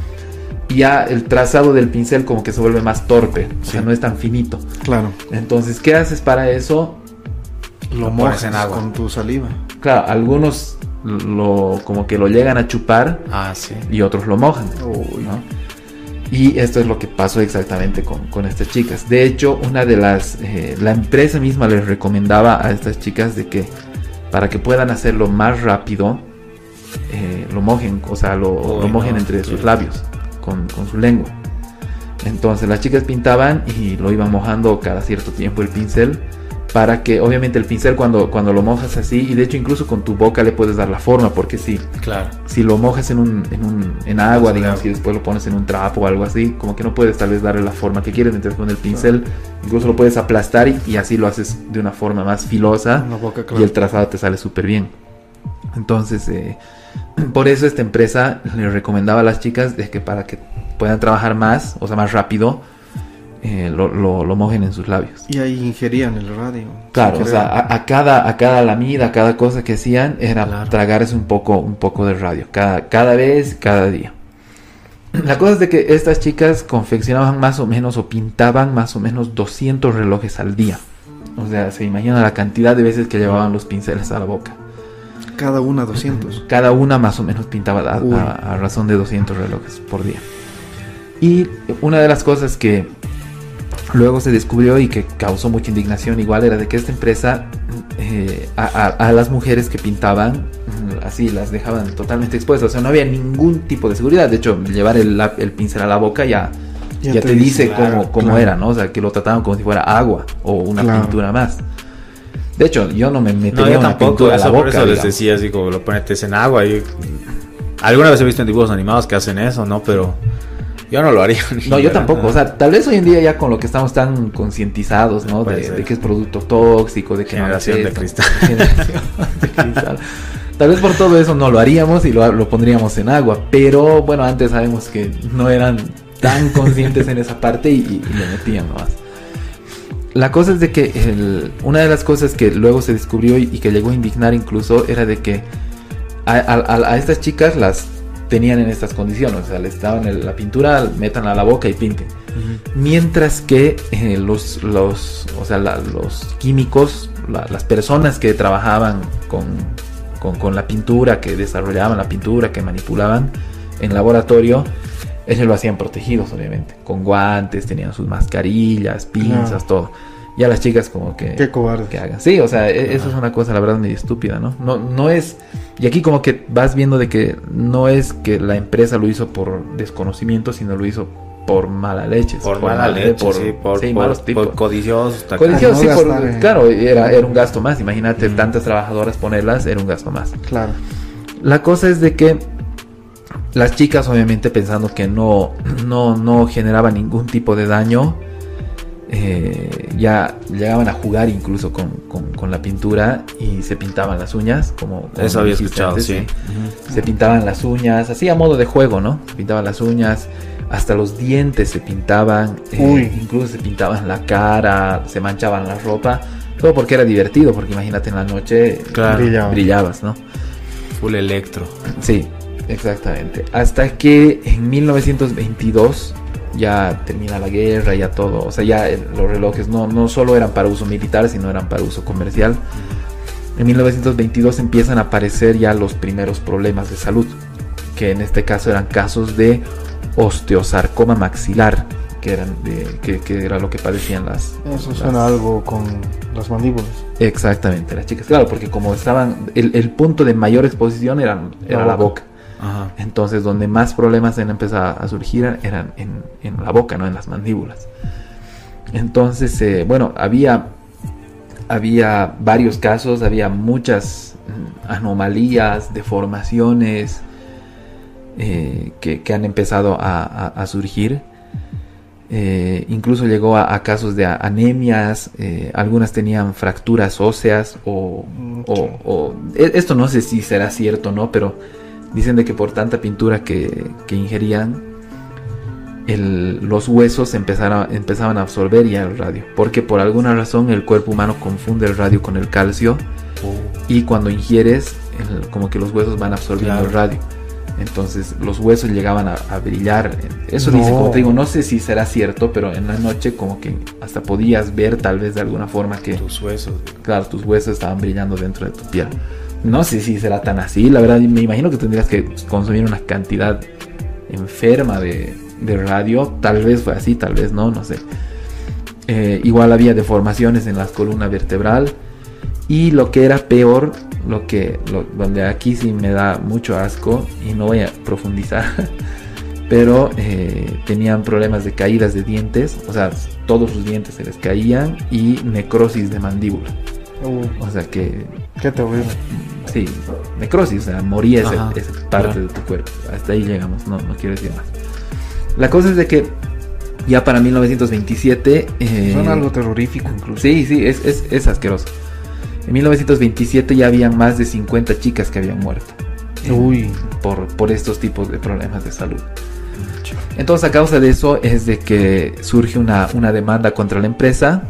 y ya el trazado del pincel como que se vuelve más torpe, o sea, no es tan finito. Claro. Entonces, ¿qué haces para eso? Lo, mojas en agua. con tu saliva. Claro, algunos lo como que lo llegan a chupar ah, sí. y otros lo mojan. Y esto es lo que pasó exactamente con, estas chicas. De hecho, una de las, eh, la empresa misma les recomendaba a estas chicas de que para que puedan hacerlo más rápido, eh, lo mojen, o sea, lo, lo mojen entre sus labios con, su lengua. Entonces las chicas pintaban y lo iban mojando cada cierto tiempo el pincel para que obviamente el pincel cuando, cuando lo mojas así y de hecho incluso con tu boca le puedes dar la forma porque si, claro. si lo mojas en, un, en, un, en agua digamos y después lo pones en un trapo o algo así como que no puedes tal vez darle la forma que quieres entonces con el pincel incluso lo puedes aplastar y, así lo haces de una forma más filosa y el trazado te sale súper bien. Entonces eh, *clears throat* por eso esta empresa le recomendaba a las chicas de que para que puedan trabajar más, o sea, más rápido, eh, lo, lo, mojen en sus labios. Y ahí ingerían el radio. Claro, o sea, a, cada, a cada lamida, a cada cosa que hacían, era tragarse un poco, un poco de radio, cada, cada vez, cada día. *clears throat* La cosa es de que estas chicas confeccionaban más o menos o pintaban más o menos 200 relojes al día. O sea, se imagina la cantidad de veces que llevaban los pinceles a la boca. Cada una 200. *clears throat* Cada una más o menos pintaba a, a, a razón de 200 relojes por día. Y una de las cosas que luego se descubrió y que causó mucha indignación igual era de que esta empresa eh, a, a, las mujeres que pintaban mm, así las dejaban totalmente expuestas, o sea, no había ningún tipo de seguridad, de hecho llevar el, el pincel a la boca ya, ya, ya te, te, dice cómo, cómo claro. era, ¿no? O sea, que lo trataban como si fuera agua o una claro. pintura más. De hecho, yo no me metería no, una tampoco, pintura a la boca. Por eso les decía así como lo pones en agua y alguna vez he visto en dibujos animados que hacen eso, ¿no? Pero yo no lo haría. *laughs* No, yo tampoco. O sea, tal vez hoy en día ya con lo que estamos tan concientizados, ¿no? De, de, que es producto tóxico, de que generación no de cristal. *laughs* Generación de cristal. Tal vez por todo eso no lo haríamos y lo, lo, pondríamos en agua. Pero bueno, antes sabemos que no eran tan *laughs* conscientes en esa parte y, y, y le metían nomás. La cosa es de que el, una de las cosas que luego se descubrió y, y que llegó a indignar incluso era de que a, a, a estas chicas las tenían en estas condiciones. O sea, les daban el, la pintura, metan a la boca y pinten. Uh -huh. Mientras que eh, los, los, o sea, la, los químicos, la, las personas que trabajaban con, con, con, la pintura, que desarrollaban la pintura, que manipulaban en laboratorio, ellos lo hacían protegidos, obviamente. Con guantes, tenían sus mascarillas, pinzas, no. todo. Y a las chicas como que... Qué cobarde. Que hagan. Sí, o sea, e eso es una cosa, la verdad, medio estúpida, ¿no? No, no es... Y aquí como que vas viendo de que no es que la empresa lo hizo por desconocimiento, sino lo hizo por mala leche. Por, por mala leche, por, sí, por, sí, por, malos tipos. Por codiciosos. Codiciosos, sí, por, eh. claro, era, era un gasto más. Imagínate, mm. tantas trabajadoras ponerlas, era un gasto más. Claro. La cosa es de que las chicas, obviamente, pensando que no, no, no generaba ningún tipo de daño, eh, ya llegaban a jugar incluso con, con, con, la pintura y se pintaban las uñas, como, como eso había escuchado, antes, sí. Uh -huh. Se pintaban las uñas, así a modo de juego, ¿no? Se pintaban las uñas, hasta los dientes se pintaban, eh, incluso se pintaban la cara, se manchaban la ropa, todo porque era divertido, porque imagínate en la noche claro. brillabas. brillabas, ¿no? Full electro. Sí, exactamente. Hasta que en 1922 ya termina la guerra, ya todo, o sea, ya los relojes no, no solo eran para uso militar, sino eran para uso comercial. En 1922 empiezan a aparecer ya los primeros problemas de salud, que en este caso eran casos de osteosarcoma maxilar, que eran de, que, que era lo que padecían las. Eso las... suena algo con las mandíbulas. Exactamente, las chicas, claro, porque como estaban, el, el punto de mayor exposición eran, era la, la boca. Ajá. Entonces, donde más problemas han empezado a surgir eran en, en, la boca, no en las mandíbulas. Entonces, eh, bueno, había, había varios casos, había muchas mm, anomalías, deformaciones eh, que, que, han empezado a, a, a surgir. Eh, incluso llegó a, a, casos de anemias, eh, algunas tenían fracturas óseas o, o, o, e, esto no sé si será cierto, ¿no? Pero Dicen de que por tanta pintura que, que ingerían, el, los huesos empezaron, empezaban a absorber ya el radio. Porque por alguna razón el cuerpo humano confunde el radio con el calcio. Oh. Y cuando ingieres, el, como que los huesos van absorbiendo claro. el radio. Entonces los huesos llegaban a, a brillar. Eso no. dice, como te digo, no sé si será cierto, pero en la noche como que hasta podías ver tal vez de alguna forma que... Tus huesos. Claro, tus huesos estaban brillando dentro de tu piel. No sé si será tan así, la verdad me imagino que tendrías que consumir una cantidad enferma de, de radio, tal vez fue así, tal vez no, no sé. Eh, igual había deformaciones en la columna vertebral y lo que era peor, lo que lo, donde aquí sí me da mucho asco y no voy a profundizar, *laughs* pero eh, tenían problemas de caídas de dientes, o sea, todos sus dientes se les caían y necrosis de mandíbula. Uh, o sea que... Qué terrible. Sí, necrosis, o sea, moría esa, esa parte claro. de tu cuerpo. Hasta ahí llegamos, no, no quiero decir más. La cosa es de que ya para 1927... Eh, Son algo terrorífico incluso. Sí, sí, es, es, es, asqueroso. En 1927 ya habían más de 50 chicas que habían muerto. Uy. Por, por estos tipos de problemas de salud. Entonces a causa de eso es de que surge una, una demanda contra la empresa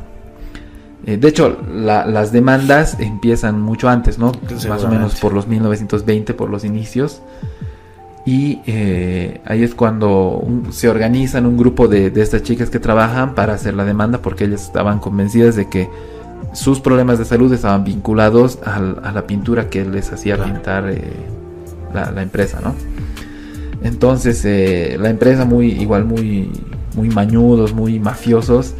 eh, de hecho, la, las demandas empiezan mucho antes, ¿no? Más o menos por los 1920, por los inicios. Y eh, ahí es cuando se organizan un grupo de, estas chicas que trabajan para hacer la demanda porque ellas estaban convencidas de que sus problemas de salud estaban vinculados a la pintura que les hacía pintar eh, la, empresa, ¿no? Entonces eh, la empresa muy igual muy muy mañudos, muy mafiosos,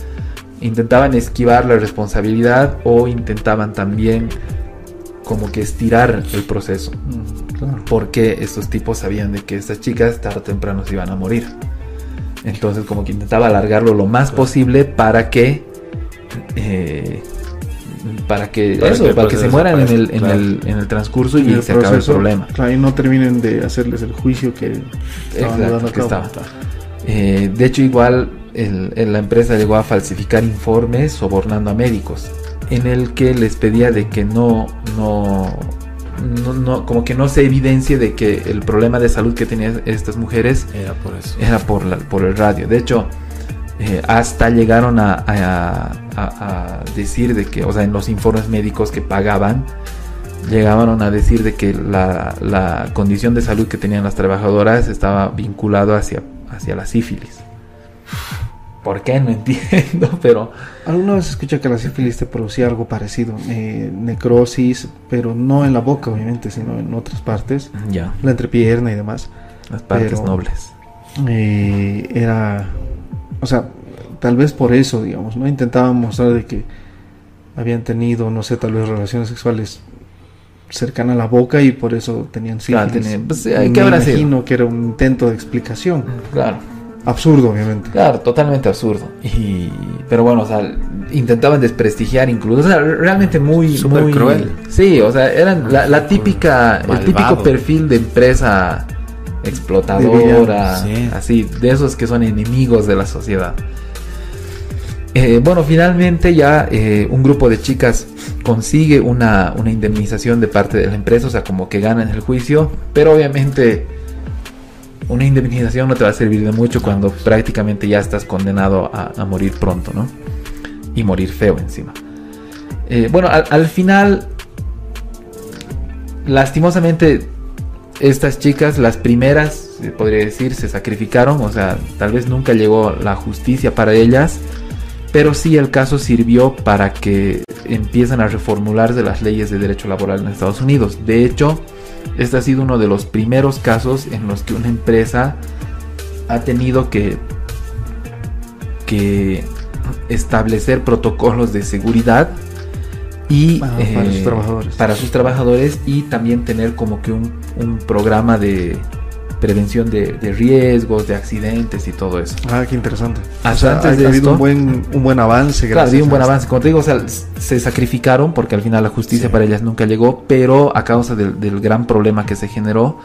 intentaban esquivar la responsabilidad o intentaban también como que estirar el proceso. Mm, Porque estos tipos sabían de que estas chicas tarde o temprano se iban a morir. Entonces como que intentaba alargarlo lo más posible para que... Eh, para que para, que, se mueran en el, en, el, en el transcurso y, se acabe el problema. Claro, y no terminen de hacerles el juicio que, estaba. Eh, de hecho, igual la empresa llegó a falsificar informes sobornando a médicos en el que les pedía de que no, no, no, como que no se evidencie de que el problema de salud que tenían estas mujeres era por eso. Era por, la, por el radio. De hecho, eh, hasta llegaron a, a, decir de que, o sea, en los informes médicos que pagaban, llegaron a decir de que la, la condición de salud que tenían las trabajadoras estaba vinculado hacia, hacia la sífilis. ¿Por qué? No entiendo, *laughs* pero... Alguna vez escuché que la sífilis te producía algo parecido, eh, necrosis, pero no en la boca, obviamente, sino en otras partes. Ya. La entrepierna y demás. Las partes nobles. Eh, era... O sea, tal vez por eso, digamos, ¿no? Intentaban mostrar de que habían tenido, no sé, tal vez relaciones sexuales cercanas a la boca y por eso tenían sífilis. Claro, pues, Me imagino que era un intento de explicación. Claro absurdo, obviamente. Claro, totalmente absurdo. Y, pero bueno, o sea, intentaban desprestigiar incluso, o sea, realmente muy, muy cruel. Sí, o sea, eran la, típica, el típico perfil de empresa explotadora, así, de esos que son enemigos de la sociedad. Eh, bueno, finalmente ya eh, un grupo de chicas consigue una, una indemnización de parte de la empresa, o sea, como que ganan el juicio, pero obviamente una indemnización no te va a servir de mucho cuando prácticamente ya estás condenado a, morir pronto, ¿no? Y morir feo encima. Eh, bueno, al, final, lastimosamente, estas chicas, las primeras, se podría decir, se sacrificaron, o sea, tal vez nunca llegó la justicia para ellas, pero sí el caso sirvió para que empiezan a reformularse las leyes de derecho laboral en Estados Unidos. De hecho, este ha sido uno de los primeros casos en los que una empresa ha tenido que, que establecer protocolos de seguridad y para, sus eh, trabajadores. para sus trabajadores y también tener como que un, un programa de, prevención de, riesgos, de accidentes y todo eso. Ah, qué interesante. Hasta antes de habido un buen, un buen avance. Claro, un buen avance. Como te digo, o sea, se sacrificaron porque al final la justicia para ellas nunca llegó, pero a causa del, gran problema que se generó,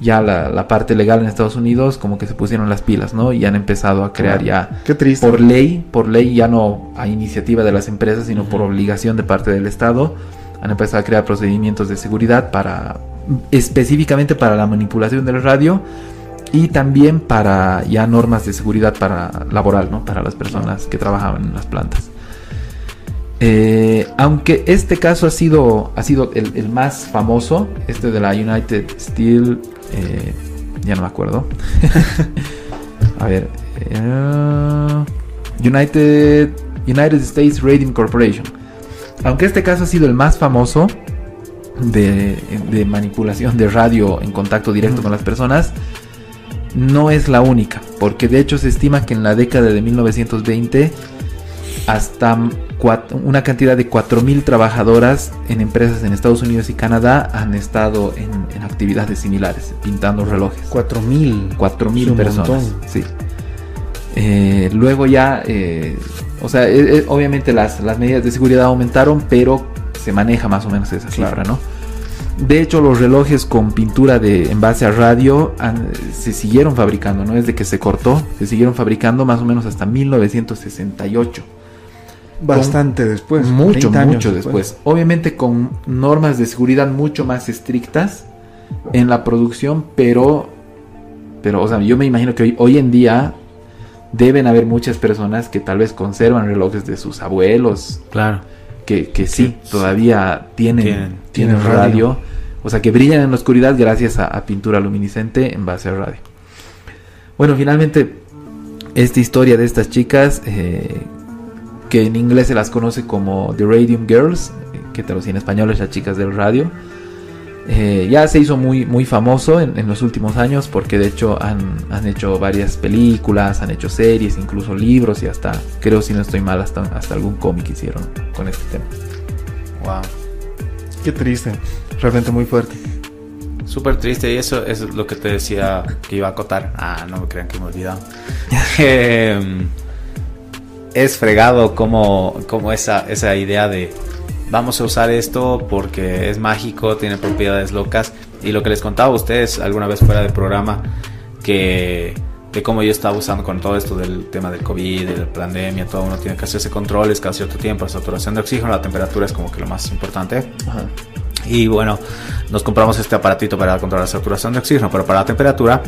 ya la, parte legal en Estados Unidos como que se pusieron las pilas, ¿no? Y han empezado a crear ya Qué triste. por ley, por ley ya no a iniciativa de las empresas, sino por obligación de parte del Estado, han empezado a crear procedimientos de seguridad para específicamente para la manipulación del radio y también para ya normas de seguridad para laboral, ¿no? Para las personas que trabajaban en las plantas. Eh, aunque este caso ha sido, ha sido el, más famoso, este de la United Steel, eh, ya no me acuerdo. *laughs* A ver, eh, United, United States Rating Corporation. Aunque este caso ha sido el más famoso, de, manipulación de radio en contacto directo con las personas no es la única, porque de hecho se estima que en la década de 1920 hasta una cantidad de 4.000 trabajadoras en empresas en Estados Unidos y Canadá han estado en, actividades similares, pintando relojes. 4.000. 4.000 personas. Sí. Eh, luego ya, eh, o sea, eh, obviamente las, las medidas de seguridad aumentaron, pero se maneja más o menos esa cifra, ¿no? De hecho, los relojes con pintura de en base a radio se siguieron fabricando, no es de que se cortó, se siguieron fabricando más o menos hasta 1968. Bastante después. Mucho, mucho después. Obviamente con normas de seguridad mucho más estrictas en la producción, pero, pero, o sea, yo me imagino que hoy, hoy en día deben haber muchas personas que tal vez conservan relojes de sus abuelos. Claro que, sí, todavía tienen, tienen, radio. O sea, que brillan en la oscuridad gracias a, pintura luminiscente en base a radio. Bueno, finalmente, esta historia de estas chicas, eh, que en inglés se las conoce como The Radium Girls, eh, que traducir en español es las chicas del radio, eh, ya se hizo muy, muy famoso en, los últimos años porque de hecho han, hecho varias películas, han hecho series, incluso libros y hasta, creo si no estoy mal, hasta, hasta algún cómic hicieron con este tema. Wow. Qué triste, realmente muy fuerte. Súper triste y eso, es lo que te decía que iba a acotar. Ah, no me crean que me he olvidado. *laughs* Em, es fregado como, como esa, esa idea de vamos a usar esto porque es mágico, tiene propiedades locas. Y lo que les contaba a ustedes alguna vez fuera del programa, que de cómo yo estaba usando con todo esto del tema del COVID, de la pandemia, todo uno tiene que hacerse controles cada cierto tiempo, la saturación de oxígeno, la temperatura es como que lo más importante. Ajá. Y bueno, nos compramos este aparatito para controlar la saturación de oxígeno, pero para la temperatura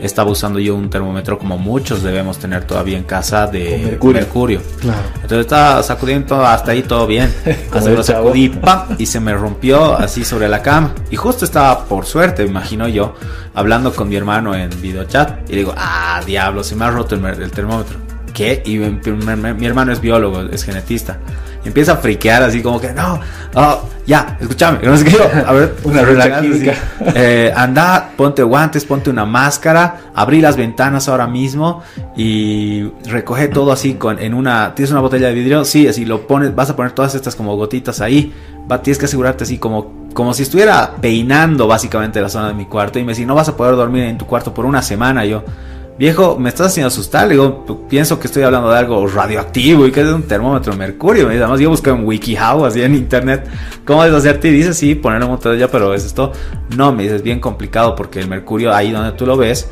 estaba usando yo un termómetro como muchos debemos tener todavía en casa de mercurio. Entonces estaba sacudiendo hasta ahí todo bien. *laughs* hasta lo sacudí y se me rompió así sobre la cama. Y justo estaba, por suerte, imagino yo, hablando con mi hermano en videochat. Y digo, ah, diablo, se me ha roto el termómetro. ¿Qué? Y mi, hermano es biólogo, es genetista. Empieza a friquear así como que, no, oh, ya, escúchame. No sé qué, a ver, *laughs* una *laughs* eh, anda, ponte guantes, ponte una máscara, abrí las ventanas ahora mismo y recoge todo así con, en una, ¿tienes una botella de vidrio? Sí, así lo pones, vas a poner todas estas como gotitas ahí. Va, tienes que asegurarte así como, como si estuviera peinando básicamente la zona de mi cuarto. Y me dice, no vas a poder dormir en tu cuarto por una semana. yo, viejo, me estás haciendo asustar. Le digo, pienso que estoy hablando de algo radioactivo y que es un termómetro de mercurio. Y además, yo busqué en WikiHow, así en internet, cómo deshacerte. Y dice, sí, poner un montón de ya, pero es esto. No, me dices, es bien complicado porque el mercurio, ahí donde tú lo ves,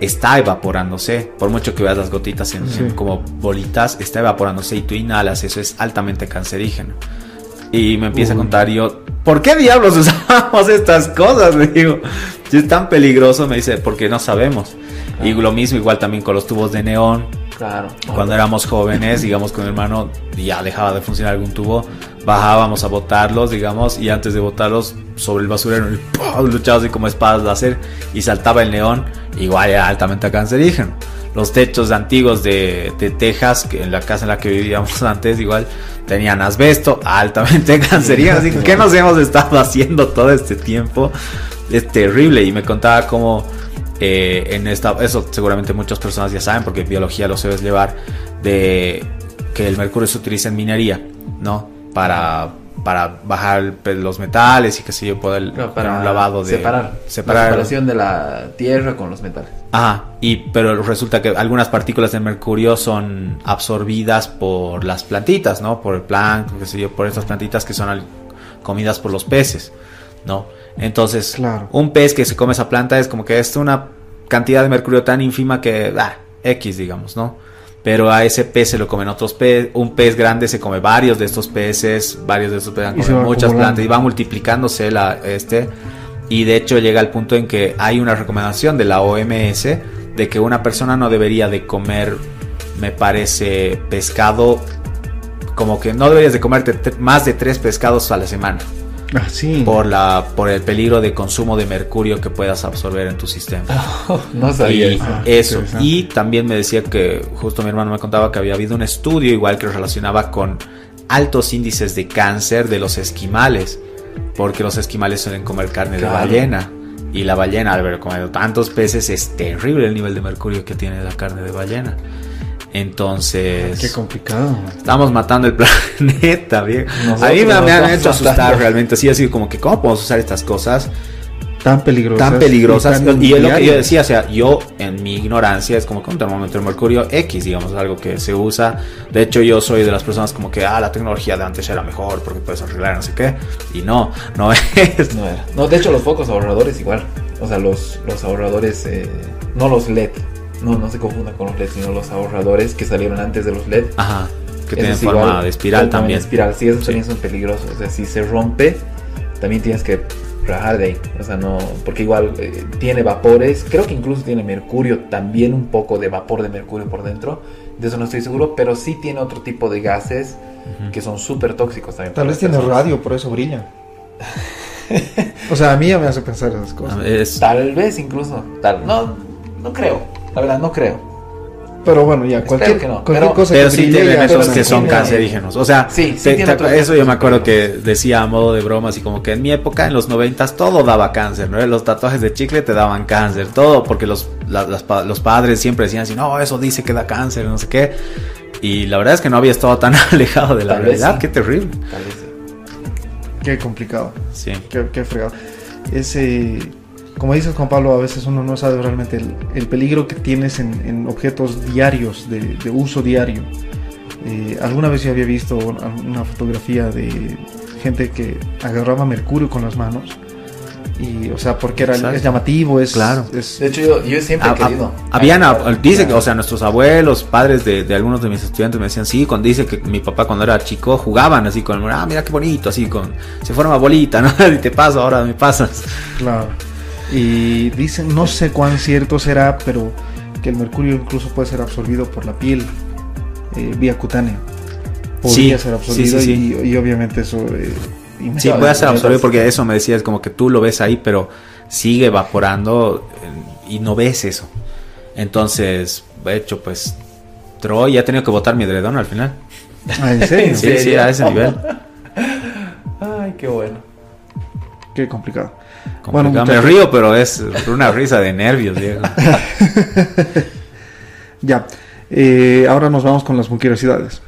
está evaporándose. Por mucho que veas las gotitas en, como bolitas, está evaporándose y tú inhalas. Eso es altamente cancerígeno. Y me empieza a contar, yo, ¿por qué diablos *laughs* usamos estas cosas? Le digo, si es tan peligroso, me dice, porque no sabemos. Y lo mismo igual también con los tubos de neón. Claro. Cuando éramos jóvenes, digamos, con mi hermano ya dejaba de funcionar algún tubo, bajábamos a botarlos, digamos, y antes de botarlos sobre el basurero, luchaba así como espadas láser y saltaba el neón, igual era altamente cancerígeno. Los techos antiguos de, de Texas, que en la casa en la que vivíamos *laughs* antes, igual tenían asbesto, *laughs* altamente cancerígeno. Así que, ¿qué nos hemos estado *laughs* haciendo todo este tiempo? Es terrible. Y me contaba cómo eh, en esta, eso seguramente muchas personas ya saben porque biología lo sabes llevar, de que el mercurio se utiliza en minería, ¿no? Para, para bajar los metales y que sé yo, poder para un lavado de... Separar. separar. La separación de la tierra con los metales. Ajá, y, pero resulta que algunas partículas de mercurio son absorbidas por las plantitas, ¿no? Por el plancton, qué sé yo, por estas plantitas que son comidas por los peces, ¿no? Entonces, un pez que se come esa planta es como que es una cantidad de mercurio tan ínfima que, ah, X, digamos, ¿no? Pero a ese pez se lo comen otros peces, un pez grande se come varios de estos peces, varios de estos peces comen muchas plantas y va multiplicándose la, este, y de hecho llega al punto en que hay una recomendación de la OMS de que una persona no debería de comer, me parece, pescado, como que no deberías de comerte más de tres pescados a la semana. Ah, por, la, por el peligro de consumo de mercurio que puedas absorber en tu sistema. *laughs* no sabía y eso. Y también me decía que, justo mi hermano me contaba que había habido un estudio igual que relacionaba con altos índices de cáncer de los esquimales, porque los esquimales suelen comer carne de ballena. Y la ballena, al haber comido tantos peces, es terrible el nivel de mercurio que tiene la carne de ballena. Entonces. Qué complicado. Estamos matando el *laughs* planeta, bien. A mí me, han hecho asustar realmente. Así, así como que, ¿cómo podemos usar estas cosas? Tan peligrosas. Tan peligrosas. Y, es lo que yo decía, o sea, yo en mi ignorancia es como que un termómetro de mercurio X, digamos, algo que se usa. De hecho, yo soy de las personas como que, ah, la tecnología de antes era mejor porque puedes arreglar no sé qué. Y no, no *laughs* es. No era. No, de hecho, los focos ahorradores igual. O sea, los, los ahorradores, eh, no los LED no, no se confunda con los LED, sino los ahorradores que salieron antes de los LED. Ajá, que tienen forma de espiral también. espiral, sí, esos también son peligrosos. O sea, si se rompe, también tienes que rajar de ahí. O sea, no, porque igual eh, tiene vapores, creo que incluso tiene mercurio, también un poco de vapor de mercurio por dentro. De eso no estoy seguro, pero sí tiene otro tipo de gases que son súper tóxicos también. Tal vez tiene radio, por eso brilla. o sea, a mí ya me hace pensar esas cosas. Tal vez incluso. Tal, no, no creo. La verdad, no creo. Pero bueno, ya, cualquier, no. cualquier cosa pero que sí tienen esos que son cancerígenos. O sea, sí, eso yo me acuerdo que decía a modo de broma, así como que en mi época, en los noventas, todo daba cáncer, ¿no? Los tatuajes de chicle te daban cáncer, todo, porque los, los padres siempre decían así, no, eso dice que da cáncer, no sé qué. Y la verdad es que no había estado tan *laughs* alejado de la realidad, qué terrible. Tal vez Qué complicado. Sí. Qué, qué fregado. Ese como dices Juan Pablo, a veces uno no sabe realmente el, peligro que tienes en, objetos diarios, de, uso diario. Eh, alguna vez yo había visto una fotografía de gente que agarraba mercurio con las manos. Y, o sea, porque era, es llamativo, es... Claro. de hecho, yo, siempre he querido... habían, dice que, o sea, nuestros abuelos, padres de, algunos de mis estudiantes me decían, sí, con, dice que mi papá cuando era chico jugaban así con, ah, mira qué bonito, así con, se forma bolita, ¿no? *laughs* y te paso, ahora me pasas. Claro. Y dicen, no sé cuán cierto será, pero que el mercurio incluso puede ser absorbido por la piel eh, vía cutánea. Podría ser absorbido y, obviamente eso... Eh, sí, puede ser absorbido porque eso me decías, como que tú lo ves ahí, pero sigue evaporando eh, y no ves eso. Entonces, de hecho, pues Troy ya ha tenido que botar mi edredón al final. Ah, ¿En serio? *laughs* sí, sí, a ese *laughs* nivel. Ay, qué bueno. Qué complicado. Bueno, me río, pero es una risa de nervios, Diego. *laughs* ya. Eh, ahora nos vamos con las curiosidades.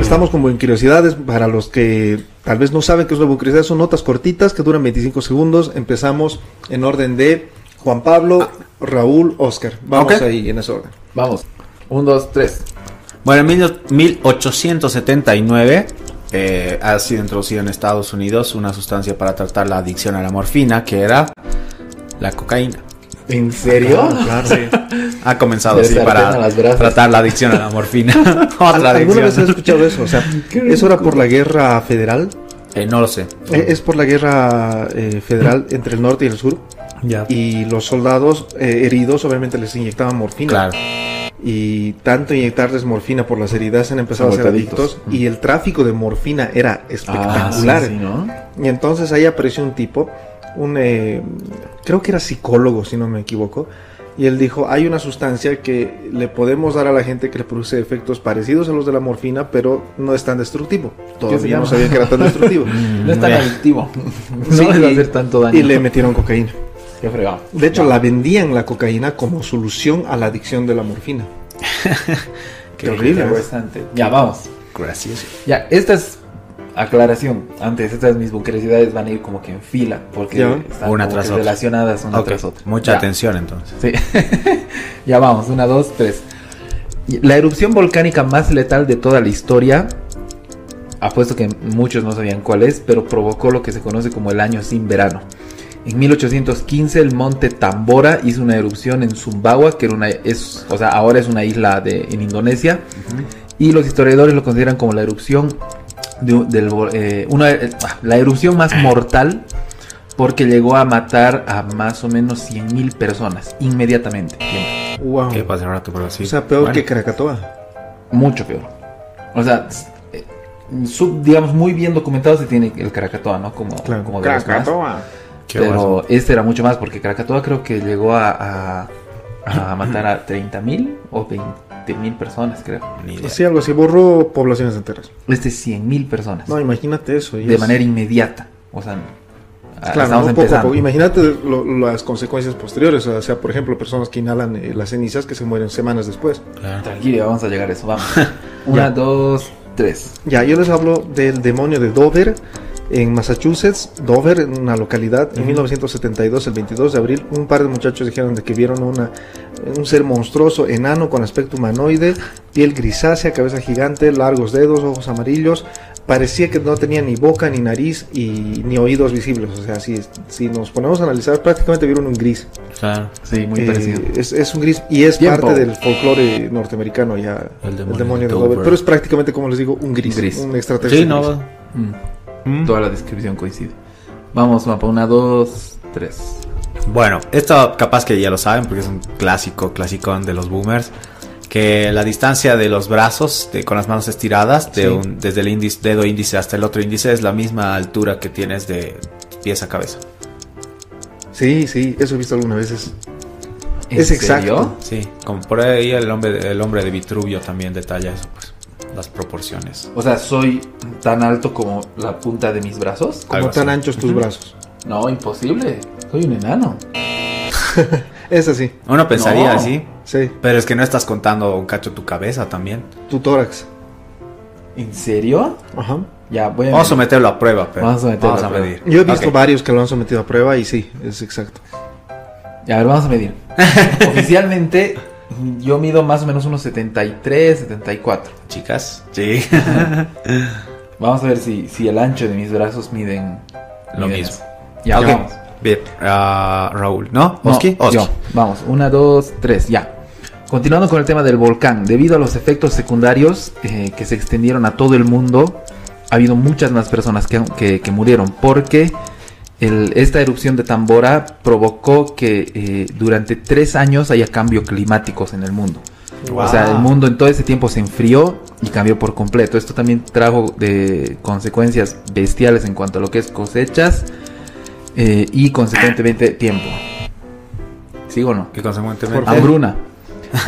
Estamos con curiosidades para los que tal vez no saben qué es una curiosidad. Son notas cortitas que duran 25 segundos. Empezamos en orden de Juan Pablo, Raúl, Oscar. Vamos ahí en ese orden. Vamos. Un, dos, tres. Bueno, en 1879 eh, ha sido introducido en Estados Unidos una sustancia para tratar la adicción a la morfina, que era la cocaína. ¿En serio? Claro, sí. *laughs* Ha comenzado así para tratar la adicción a la morfina. *laughs* *laughs* ¿Alguna vez has escuchado eso? O sea, ¿eso era por la guerra federal? Eh, no lo sé. Eh, es por la guerra federal entre el norte y el sur. Ya. Y los soldados heridos obviamente les inyectaban morfina. Claro y tanto inyectarles morfina por las heridas han empezado a ser adictos y el tráfico de morfina era espectacular. Ah, y entonces ahí apareció un tipo, un eh, creo que era psicólogo si no me equivoco, y él dijo, hay una sustancia que le podemos dar a la gente que le produce efectos parecidos a los de la morfina, pero no es tan destructivo. Todavía no sabía que era tan destructivo. *laughs* no es tan adictivo. no va a hacer tanto daño. Y le metieron cocaína. Qué fregado. De hecho, la vendían la cocaína como solución a la adicción de la morfina. *laughs* Qué, horrible. Bastante. Ya, vamos. Gracias. Ya, esta es aclaración. Antes, estas mis curiosidades van a ir como que en fila, porque están una tras relacionadas una tras otra. Mucha atención entonces. Sí. *laughs* ya vamos, una, dos, tres. La erupción volcánica más letal de toda la historia, apuesto que muchos no sabían cuál es, pero provocó lo que se conoce como el año sin verano. En 1815 el monte Tambora hizo una erupción en Sumbawa, que era una, es, o sea, ahora es una isla de, en Indonesia, y los historiadores lo consideran como la erupción de, eh, una, eh, la erupción más mortal porque llegó a matar a más o menos 100.000 personas inmediatamente. Wow. ¿Qué pasa rato por así? O sea, peor que Krakatoa. Mucho peor. O sea, eh, digamos, muy bien documentado se tiene el Krakatoa, ¿no? Como, como Krakatoa pero este era mucho más porque Krakatoa creo que llegó a, a, *clears throat* matar a 30.000 o 20.000 personas, creo. Sí, algo así, borró poblaciones enteras. Este 100.000 personas. No, imagínate eso. De manera inmediata. O sea, Claro, no, poco, poco. Imagínate las consecuencias posteriores. O sea, por ejemplo, personas que inhalan eh, las cenizas que se mueren semanas después. Tranquilo, vamos a llegar a eso. Vamos. *laughs* Una, dos, tres. Ya, yo les hablo del demonio de Dover en Massachusetts, Dover, en una localidad, en 1972, el 22 de abril, un par de muchachos dijeron de que vieron una, un ser monstruoso, enano, con aspecto humanoide, piel grisácea, cabeza gigante, largos dedos, ojos amarillos. Parecía que no tenía ni boca, ni nariz y ni oídos visibles. O sea, si, si nos ponemos a analizar, prácticamente vieron un gris. Claro, sí, muy parecido. Eh, es, un gris y es parte del folclore norteamericano ya. El demonio, de, Dover. Pero es prácticamente, como les digo, un gris. Un extraterrestre. Sí, no. Mm. Toda la descripción coincide. Vamos, mapa, una, dos, tres. Bueno, esto capaz que ya lo saben porque es un clásico, clasicón de los boomers. que la distancia de los brazos de, con las manos estiradas, de un, desde el índice, dedo índice hasta el otro índice, es la misma altura que tienes de pies a cabeza. Sí, sí, eso he visto algunas veces. ¿En Es serio? exacto. Sí, como por ahí el hombre, el hombre de Vitruvio también detalla eso, pues, las proporciones. O sea, soy tan alto como la punta de mis brazos. Como tan anchos tus brazos. No, imposible. Soy un enano. *laughs* Es así, Uno pensaría No. así, sí. pero es que no estás contando un cacho tu cabeza también. Tu tórax. ¿En serio? Ajá. Ya, voy a... Vamos a someterlo a prueba, pero Vamos a someterlo vamos a a prueba. medir. Yo he visto varios que lo han sometido a prueba y sí, es exacto. Ya, a ver, vamos a medir. *laughs* Oficialmente, yo mido más o menos unos 73, 74. Chicas, sí. *laughs* Vamos a ver si, si el ancho de mis brazos miden... Lo miden mismo. eso. Ya, ok. Ya. Bien, ah, Raúl, ¿no? No, ¿Oski? Oski. yo. Vamos, una, dos, tres, ya. Continuando con el tema del volcán, debido a los efectos secundarios eh, que se extendieron a todo el mundo, ha habido muchas más personas que, que- que murieron porque el- esta erupción de Tambora provocó que eh, durante tres años haya cambios climáticos en el mundo. O sea, el mundo en todo ese tiempo se enfrió y cambió por completo. Esto también trajo de consecuencias bestiales en cuanto a lo que es cosechas eh, y consecuentemente tiempo. ¿Sigo o no? Y consecuentemente... Hambruna.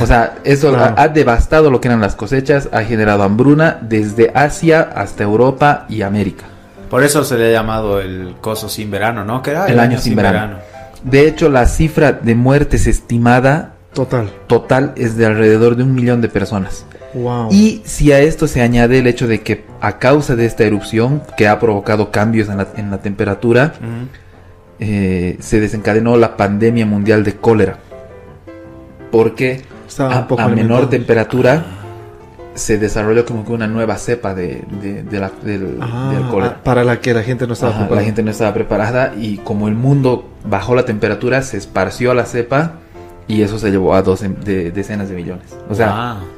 O sea, eso Claro. ha, ha devastado lo que eran las cosechas, ha generado hambruna desde Asia hasta Europa y América. Por eso se le ha llamado el coso sin verano, ¿no? Que era El año sin verano. De hecho, la cifra de muertes estimada Total. total es de alrededor de un millón de personas. Wow. Y si a esto se añade el hecho de que a causa de esta erupción, que ha provocado cambios en la, en la temperatura, eh, se desencadenó la pandemia mundial de cólera. Porque Estaba a, un poco a menor temperatura se desarrolló como que una nueva cepa de, de- de la- del, Ah, del cólera. para la que la gente no estaba Ajá, preparada. la gente no estaba preparada y como el mundo bajó la temperatura, se esparció la cepa y eso se llevó a doce- de- decenas de millones. O sea, Wow.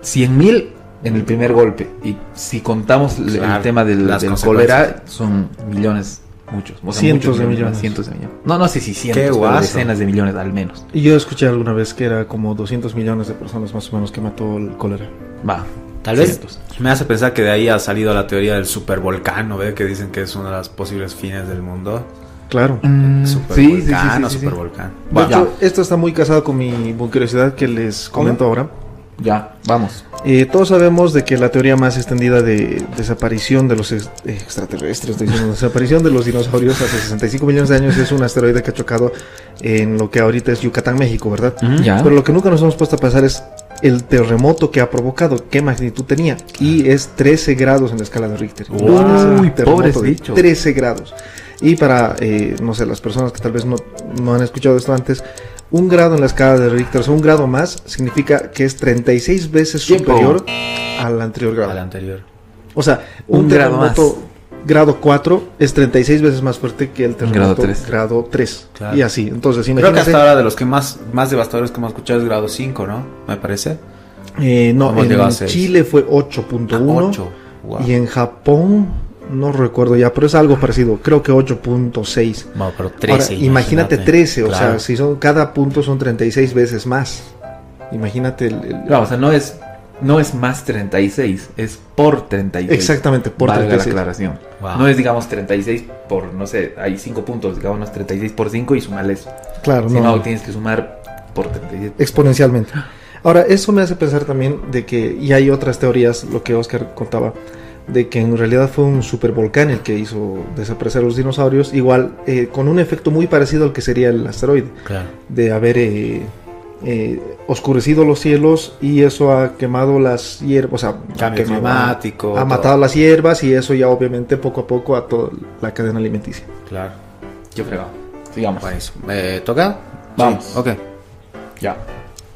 100 mil en el primer golpe. Y si contamos el- Claro, el tema del, del cólera, son millones, muchos. O sea, Cientos muchos de millones. Cientos de millones. No, no sé si cientos, Qué pero guaso. decenas de millones al menos. Y yo escuché alguna vez que era como 200 millones de personas más o menos que mató el cólera. Va. Tal vez cientos. me hace pensar que de ahí ha salido la teoría del supervolcán, ¿no? ¿Ve? Que dicen que es uno de los posibles fines del mundo. Claro. Mm, Supervolcán o supervolcán. Bueno, hecho, esto está muy casado con mi curiosidad que les comento ahora. Ya, vamos. Eh, todos sabemos de que la teoría más extendida de desaparición de los ex- eh, extraterrestres, diciendo, desaparición de los dinosaurios hace 65 millones de años es un asteroide que ha chocado en lo que ahorita es Yucatán, México, ¿verdad? Ya. Pero lo que nunca nos hemos puesto a pensar es el terremoto que ha provocado, qué magnitud tenía. Y es 13 grados en la escala de Richter. Uy, Imagínense un terremoto de bichos. 13 grados. Y para, eh, no sé, las personas que tal vez no, no han escuchado esto antes, un grado en la escala de Richter, o sea, un grado más, significa que es 36 veces Tiempo. superior al anterior grado. al anterior. O sea, un, Un grado terremoto grado 4 es 36 veces más fuerte que el grado terremoto tres. grado 3. Claro. Y así, entonces Creo que hasta ahora de los que más, más devastadores que hemos escuchado es grado 5, ¿no? Me parece. Eh, no, en. Chile fue 8.1 8. Wow. y en Japón no recuerdo ya, pero es algo parecido, creo que 8.6. Bueno, pero 13. Ahora, imagínate 13, o Claro. sea, si son cada punto son 36 veces más. Imagínate el, el- No, o sea, no es, no es más 36, es por 36. exactamente por Valga la 36. aclaración. Wow. No es, digamos, 36 por, no sé, hay 5 puntos, digamos, 36 por 5 y sumarle eso. Claro, Si no, no, tienes que sumar por 36. exponencialmente. Ahora, eso me hace pensar también de que, y hay otras teorías, lo que Oscar contaba, de que en realidad fue un supervolcán el que hizo desaparecer a los dinosaurios, igual eh, con un efecto muy parecido al que sería el asteroide. Claro. de haber eh, eh, oscurecido los cielos y eso ha quemado las hierbas, o sea, ha Cambio quemado- climático. ha todo. matado las hierbas y eso ya obviamente poco a poco a toda la cadena alimenticia. Claro. Qué fregado. Sigamos. ¿Me toca? Vamos. Sí, Ok. Ya.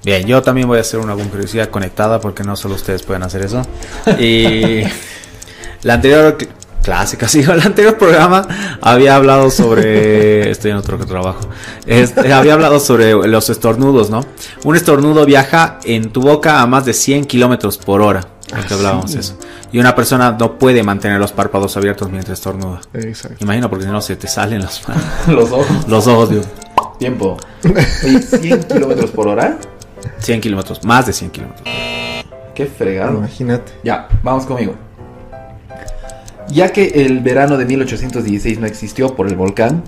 Bien, yo también voy a hacer una curiosidad conectada porque no solo ustedes pueden hacer eso. Y *laughs* la anterior cl- clásica, *laughs* sí, el anterior programa había hablado sobre. *laughs* Estoy en otro trabajo. Este, había hablado sobre los estornudos, ¿no? Un estornudo viaja en tu boca a más de 100 kilómetros por hora. Ah, hablábamos sí. de eso. Y una persona no puede mantener los párpados abiertos mientras estornuda. Exacto. Imagino porque si no se te salen los, *laughs* Los ojos. los ojos, digo. Tiempo. Oye, 100 kilómetros por hora. 100 kilómetros, más de 100 kilómetros. Qué fregado. Imagínate. Ya, vamos conmigo. Ya que el verano de 1816 no existió por el volcán,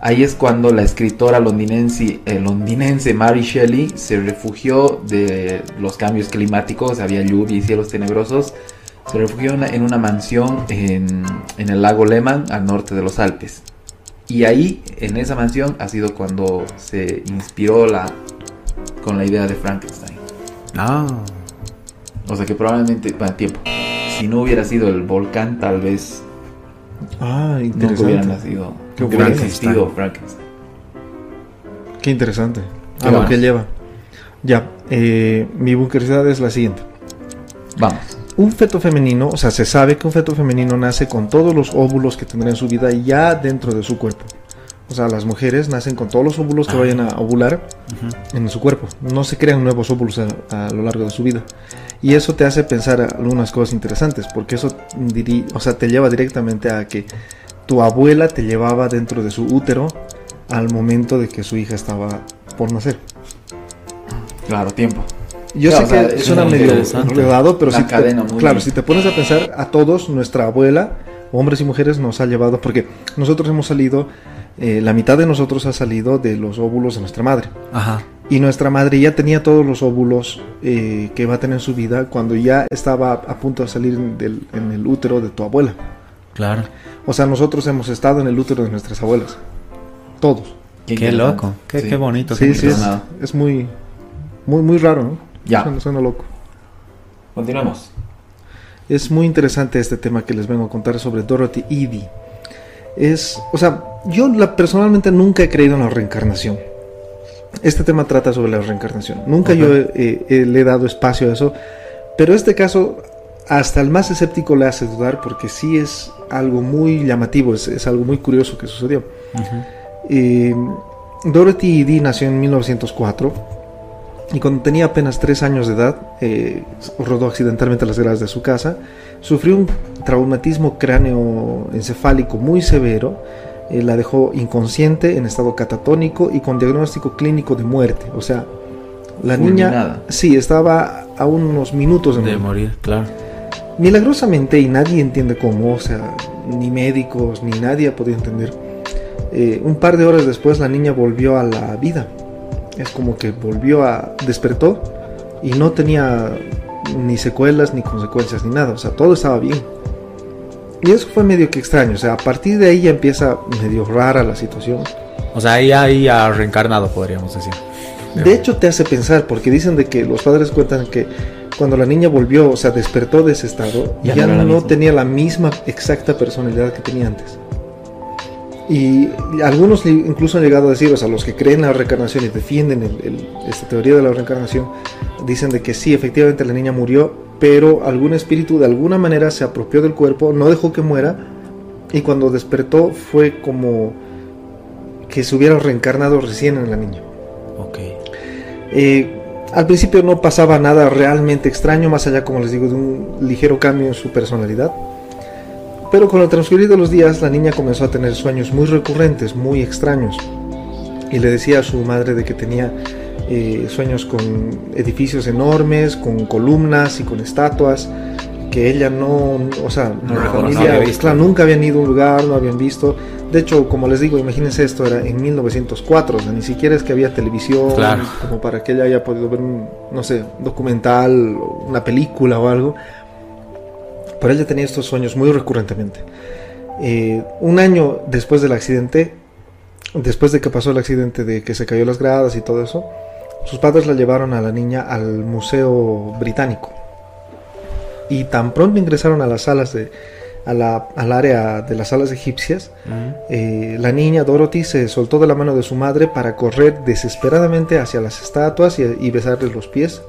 ahí es cuando la escritora londinense, eh, londinense Mary Shelley se refugió de los cambios climáticos, había lluvia y cielos tenebrosos, se refugió en una, mansión en, el lago Lehmann, al norte de los Alpes. Y ahí, en esa mansión, ha sido cuando se inspiró con la idea de Frankenstein. Ah, O sea que probablemente, bueno, tiempo. Si no hubiera sido el volcán, tal vez Ah, nunca hubiera interesante. nacido. Qué hubiera existido Frankenstein. Qué interesante. ¿Qué A lo que lleva. Ya, eh, mi bunkerizada es la siguiente. Vamos. Un feto femenino, o sea, se sabe que un feto femenino nace con todos los óvulos que tendrá en su vida ya dentro de su cuerpo. O sea, las mujeres nacen con todos los óvulos que vayan a ovular en su cuerpo. No se crean nuevos óvulos a, a lo largo de su vida. Y eso te hace pensar algunas cosas interesantes, porque eso diri- o sea, te lleva directamente a que tu abuela te llevaba dentro de su útero al momento de que su hija estaba por nacer. Claro, tiempo. Yo Claro, sé o sea, que es suena medio enredado, pero si cadena claro, si te pones a pensar, a todos nuestra abuela, hombres y mujeres, nos ha llevado, porque nosotros hemos salido, eh, la mitad de nosotros ha salido de los óvulos de nuestra madre. ajá. Y nuestra madre ya tenía todos los óvulos eh, que va a tener en su vida cuando ya estaba a punto de salir del- en el útero de tu abuela. Claro. O sea, nosotros hemos estado en el útero de nuestras abuelas. Todos. Qué, loco. Qué, Sí. qué bonito. Sí, qué sí, es, muy, muy, muy raro, ¿no? Ya. Suena, suena loco. Continuamos. Es muy interesante este tema que les vengo a contar sobre Dorothy Edie. Es, o sea, yo la, personalmente nunca he creído en la reencarnación. Este tema trata sobre la reencarnación. Nunca yo eh, eh, le he dado espacio a eso. Pero este caso, hasta el más escéptico le hace dudar porque sí es algo muy llamativo, es, es algo muy curioso que sucedió. Ujú. Eh, Dorothy Edie nació en 1904 y cuando tenía apenas 3 años de edad, eh, rodó accidentalmente las gradas de su casa, sufrió un traumatismo cráneo encefálico muy severo, eh, la dejó inconsciente, en estado catatónico y con diagnóstico clínico de muerte. O sea, la niña sí estaba a unos minutos de De morir. morir, claro. Milagrosamente, y nadie entiende cómo, o sea, ni médicos, ni nadie ha podido entender, eh, un par de horas después la niña volvió a la vida. Es como que volvió a... despertó y no tenía ni secuelas, ni consecuencias, ni nada. O sea, todo estaba bien. Y eso fue medio que extraño. O sea, a partir de ahí ya empieza medio rara la situación. O sea, ahí, ahí ha reencarnado, podríamos decir. De hecho, te hace pensar, porque dicen de que los padres cuentan que cuando la niña volvió, o sea, despertó de ese estado, Ya ya, no la tenía la misma exacta personalidad que tenía antes. Y algunos incluso han llegado a decir, o sea, los que creen en la reencarnación y defienden el- el- esta teoría de la reencarnación, dicen de que sí, efectivamente la niña murió, pero algún espíritu de alguna manera se apropió del cuerpo, no dejó que muera, y cuando despertó fue como que se hubiera reencarnado recién en la niña. Ok. Eh, al principio no pasaba nada realmente extraño, más allá, como les digo, de un ligero cambio en su personalidad. Pero con el transcurrir de los días, la niña comenzó a tener sueños muy recurrentes, muy extraños. Y le decía a su madre de que tenía eh, sueños con edificios enormes, con columnas y con estatuas, que ella no, o sea, No la no familia, había visto. claro, nunca habían ido a un lugar, no habían visto. De hecho, como les digo, imagínense esto, era en 1904, o sea, ni siquiera es que había televisión, Claro. como para que ella haya podido ver un, no sé, documental, una película o algo. Pero ella tenía estos sueños muy recurrentemente. Eh, un año después del accidente, después de que pasó el accidente de que se cayó las gradas y todo eso, sus padres la llevaron a la niña al Museo Británico. Y tan pronto ingresaron a las salas de, a la- al área de las salas egipcias, eh, la niña Dorothy se soltó de la mano de su madre para correr desesperadamente hacia las estatuas y, y besarles los pies,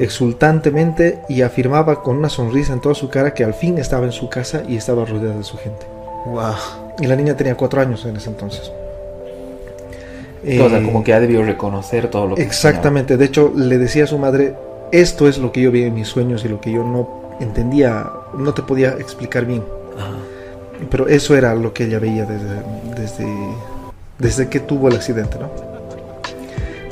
exultantemente, y afirmaba con una sonrisa en toda su cara que al fin estaba en su casa y estaba rodeada de su gente. Wow. Y la niña tenía cuatro años en ese entonces. o sea, Eh, como que ha debido reconocer todo lo que Exactamente, de hecho le decía a su madre, esto es lo que yo vi en mis sueños y lo que yo no entendía, no te podía explicar bien. Ajá. Pero eso era lo que ella veía desde, desde, desde que tuvo el accidente, ¿no?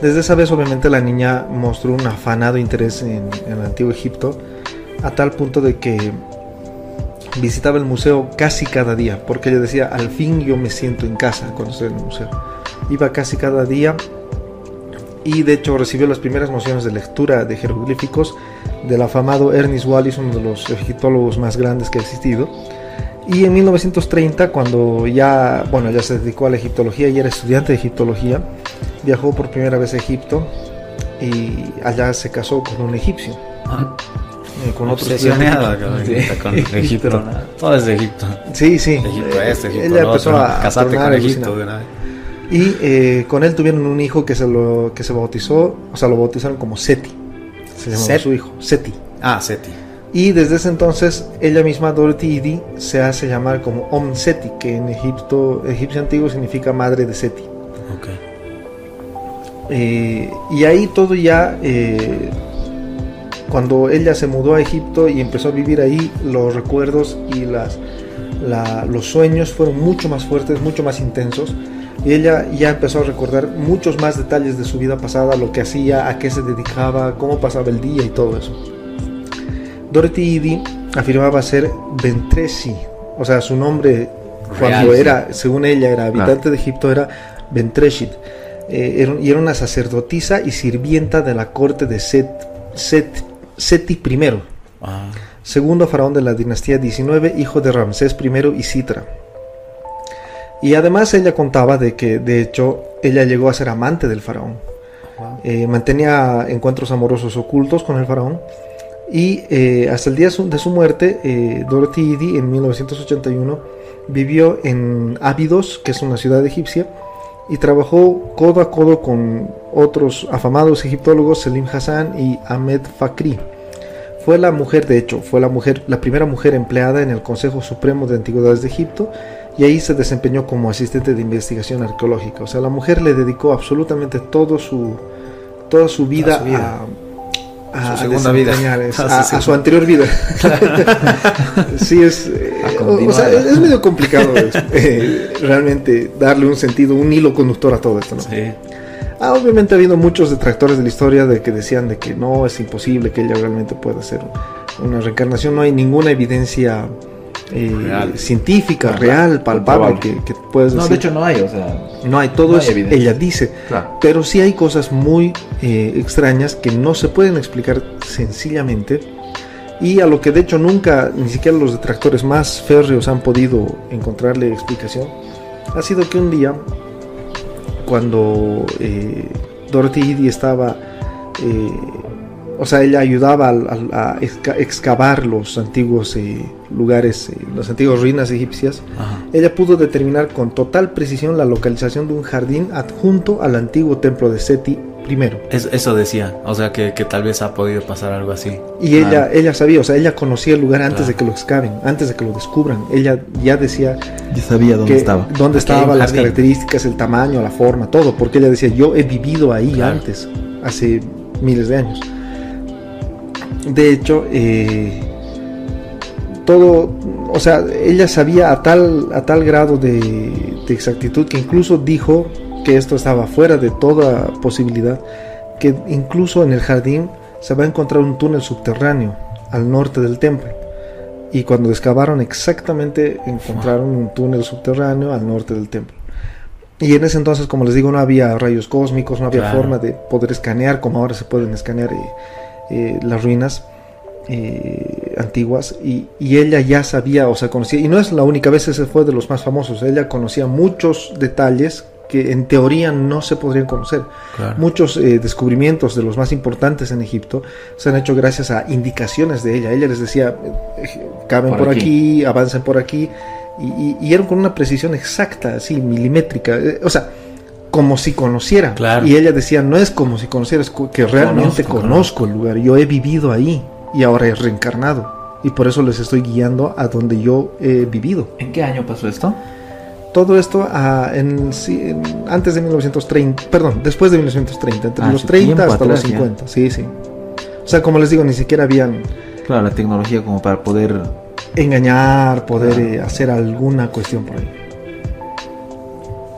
Desde esa vez obviamente la niña mostró un afanado interés en, en el antiguo Egipto, a tal punto de que visitaba el museo casi cada día, porque ella decía, al fin yo me siento en casa cuando estoy en el museo. Iba casi cada día y de hecho recibió las primeras nociones de lectura de jeroglíficos del afamado Ernest Wallis, uno de los egiptólogos más grandes que ha existido. Y en 1930, cuando ya, bueno, ya se dedicó a la egiptología y era estudiante de egiptología, viajó por primera vez a Egipto y allá se casó con un egipcio. Ah. Eh, con otro Obsesionada con, con Egipto. *laughs* Todo es de Egipto. Sí, sí. Egipto este, Egipto Ella empezó otro. a Casarte tronar, con Egipto de una vez. Y eh, con él tuvieron un hijo que se lo que se bautizó, o sea, lo bautizaron como Seti. Se llamaba Set. su hijo, Seti. Ah, Seti. Y desde ese entonces ella misma, Dorothy Edie, se hace llamar como Om Seti, que en Egipto, egipcio antiguo significa madre de Seti. Ok. Eh, y ahí todo ya, eh, cuando ella se mudó a Egipto y empezó a vivir ahí, los recuerdos y las, la- los sueños fueron mucho más fuertes, mucho más intensos. Y ella ya empezó a recordar muchos más detalles de su vida pasada, lo que hacía, a qué se dedicaba, cómo pasaba el día y todo eso. Dorothy Edie afirmaba ser Ventresi, o sea, su nombre cuando Real, era, según ella, era habitante de Egipto, era Ventreshit. Eh, era- y era una sacerdotisa y sirvienta de la corte de Set, Set- Seti I, Ah, segundo faraón de la dinastía 19, hijo de Ramsés I y Sitra. Y además ella contaba de que, de hecho, ella llegó a ser amante del faraón. Eh, mantenía encuentros amorosos ocultos con el faraón. Y eh, hasta el día de su muerte, eh, Dorothy Edie en 1981 vivió en Abidos, que es una ciudad egipcia, y trabajó codo a codo con otros afamados egiptólogos, Selim Hassan y Ahmed Fakri. Fue la mujer, de hecho, fue la mujer, la primera mujer empleada en el Consejo Supremo de Antigüedades de Egipto y ahí se desempeñó como asistente de investigación arqueológica. O sea, la mujer le dedicó absolutamente todo su, toda su vida, su vida. a, a- Su *laughs* a segunda vida. desempeñar es- Ah, a, su anterior vida. *laughs* sí, es, eh, o, o sea, es medio complicado eh, realmente darle un sentido, un hilo conductor a todo esto. ¿no? sí. Ah, obviamente ha habido muchos detractores de la historia de que decían de que no es imposible que ella realmente pueda ser una reencarnación. No hay ninguna evidencia eh, Real. científica, Real. real, palpable que, que puedes No, decir. de hecho no hay, o sea, no hay, todo no hay es evidencia. ella dice. claro. Pero sí hay cosas muy eh, extrañas que no se pueden explicar sencillamente y a lo que de hecho nunca, ni siquiera los detractores más férreos han podido encontrarle explicación, ha sido que un día, cuando eh, Dorothy Edie estaba, eh, o sea, ella ayudaba a, exca- excavar los antiguos eh, lugares, eh, las antiguas ruinas egipcias, Ajá. ella pudo determinar con total precisión la localización de un jardín adjunto al antiguo templo de Seti I. Es- eso decía. O sea que, que tal vez ha podido pasar algo así. Y ella, ella sabía, o sea, ella conocía el lugar antes Claro. de que lo excaven, antes de que lo descubran. Ella ya decía Yo sabía dónde que- estaba. dónde estaban las jardín. características, el tamaño, la forma, todo, porque ella decía, yo he vivido ahí Claro. antes, hace miles de años. De hecho, eh, todo, o sea, ella sabía a tal, a tal grado de, de exactitud que incluso dijo que esto estaba fuera de toda posibilidad, que incluso en el jardín se va a encontrar un túnel subterráneo al norte del templo. Y cuando excavaron exactamente encontraron un túnel subterráneo al norte del templo. Y en ese entonces, como les digo, no había rayos cósmicos, no había Claro. forma de poder escanear como ahora se pueden escanear eh, eh, las ruinas eh, antiguas. Y, y ella ya sabía, o sea, conocía, y no es la única vez, ese fue de los más famosos, ella conocía muchos detalles que en teoría no se podrían conocer. Claro. Muchos eh, descubrimientos de los más importantes en Egipto se han hecho gracias a indicaciones de ella. Ella les decía, eh, caben por, Por aquí. aquí. avancen por aquí, y, y- y eran con una precisión exacta, así, milimétrica. eh, o sea, como si conociera. Claro. Y ella decía, no es como si conociera, es que realmente Conozco, conozco, el lugar. Yo he vivido ahí y ahora he reencarnado. Y por eso les estoy guiando a donde yo he vivido. ¿En qué año pasó esto? Todo esto ah, en, antes de 1930, perdón, después de 1930, entre Ah, los sí, 30 tiempo hasta los atrás ya. 50, sí, sí. O sea, como les digo, ni siquiera habían Claro, la tecnología como para poder... engañar, poder Ah. eh, hacer alguna cuestión por ahí.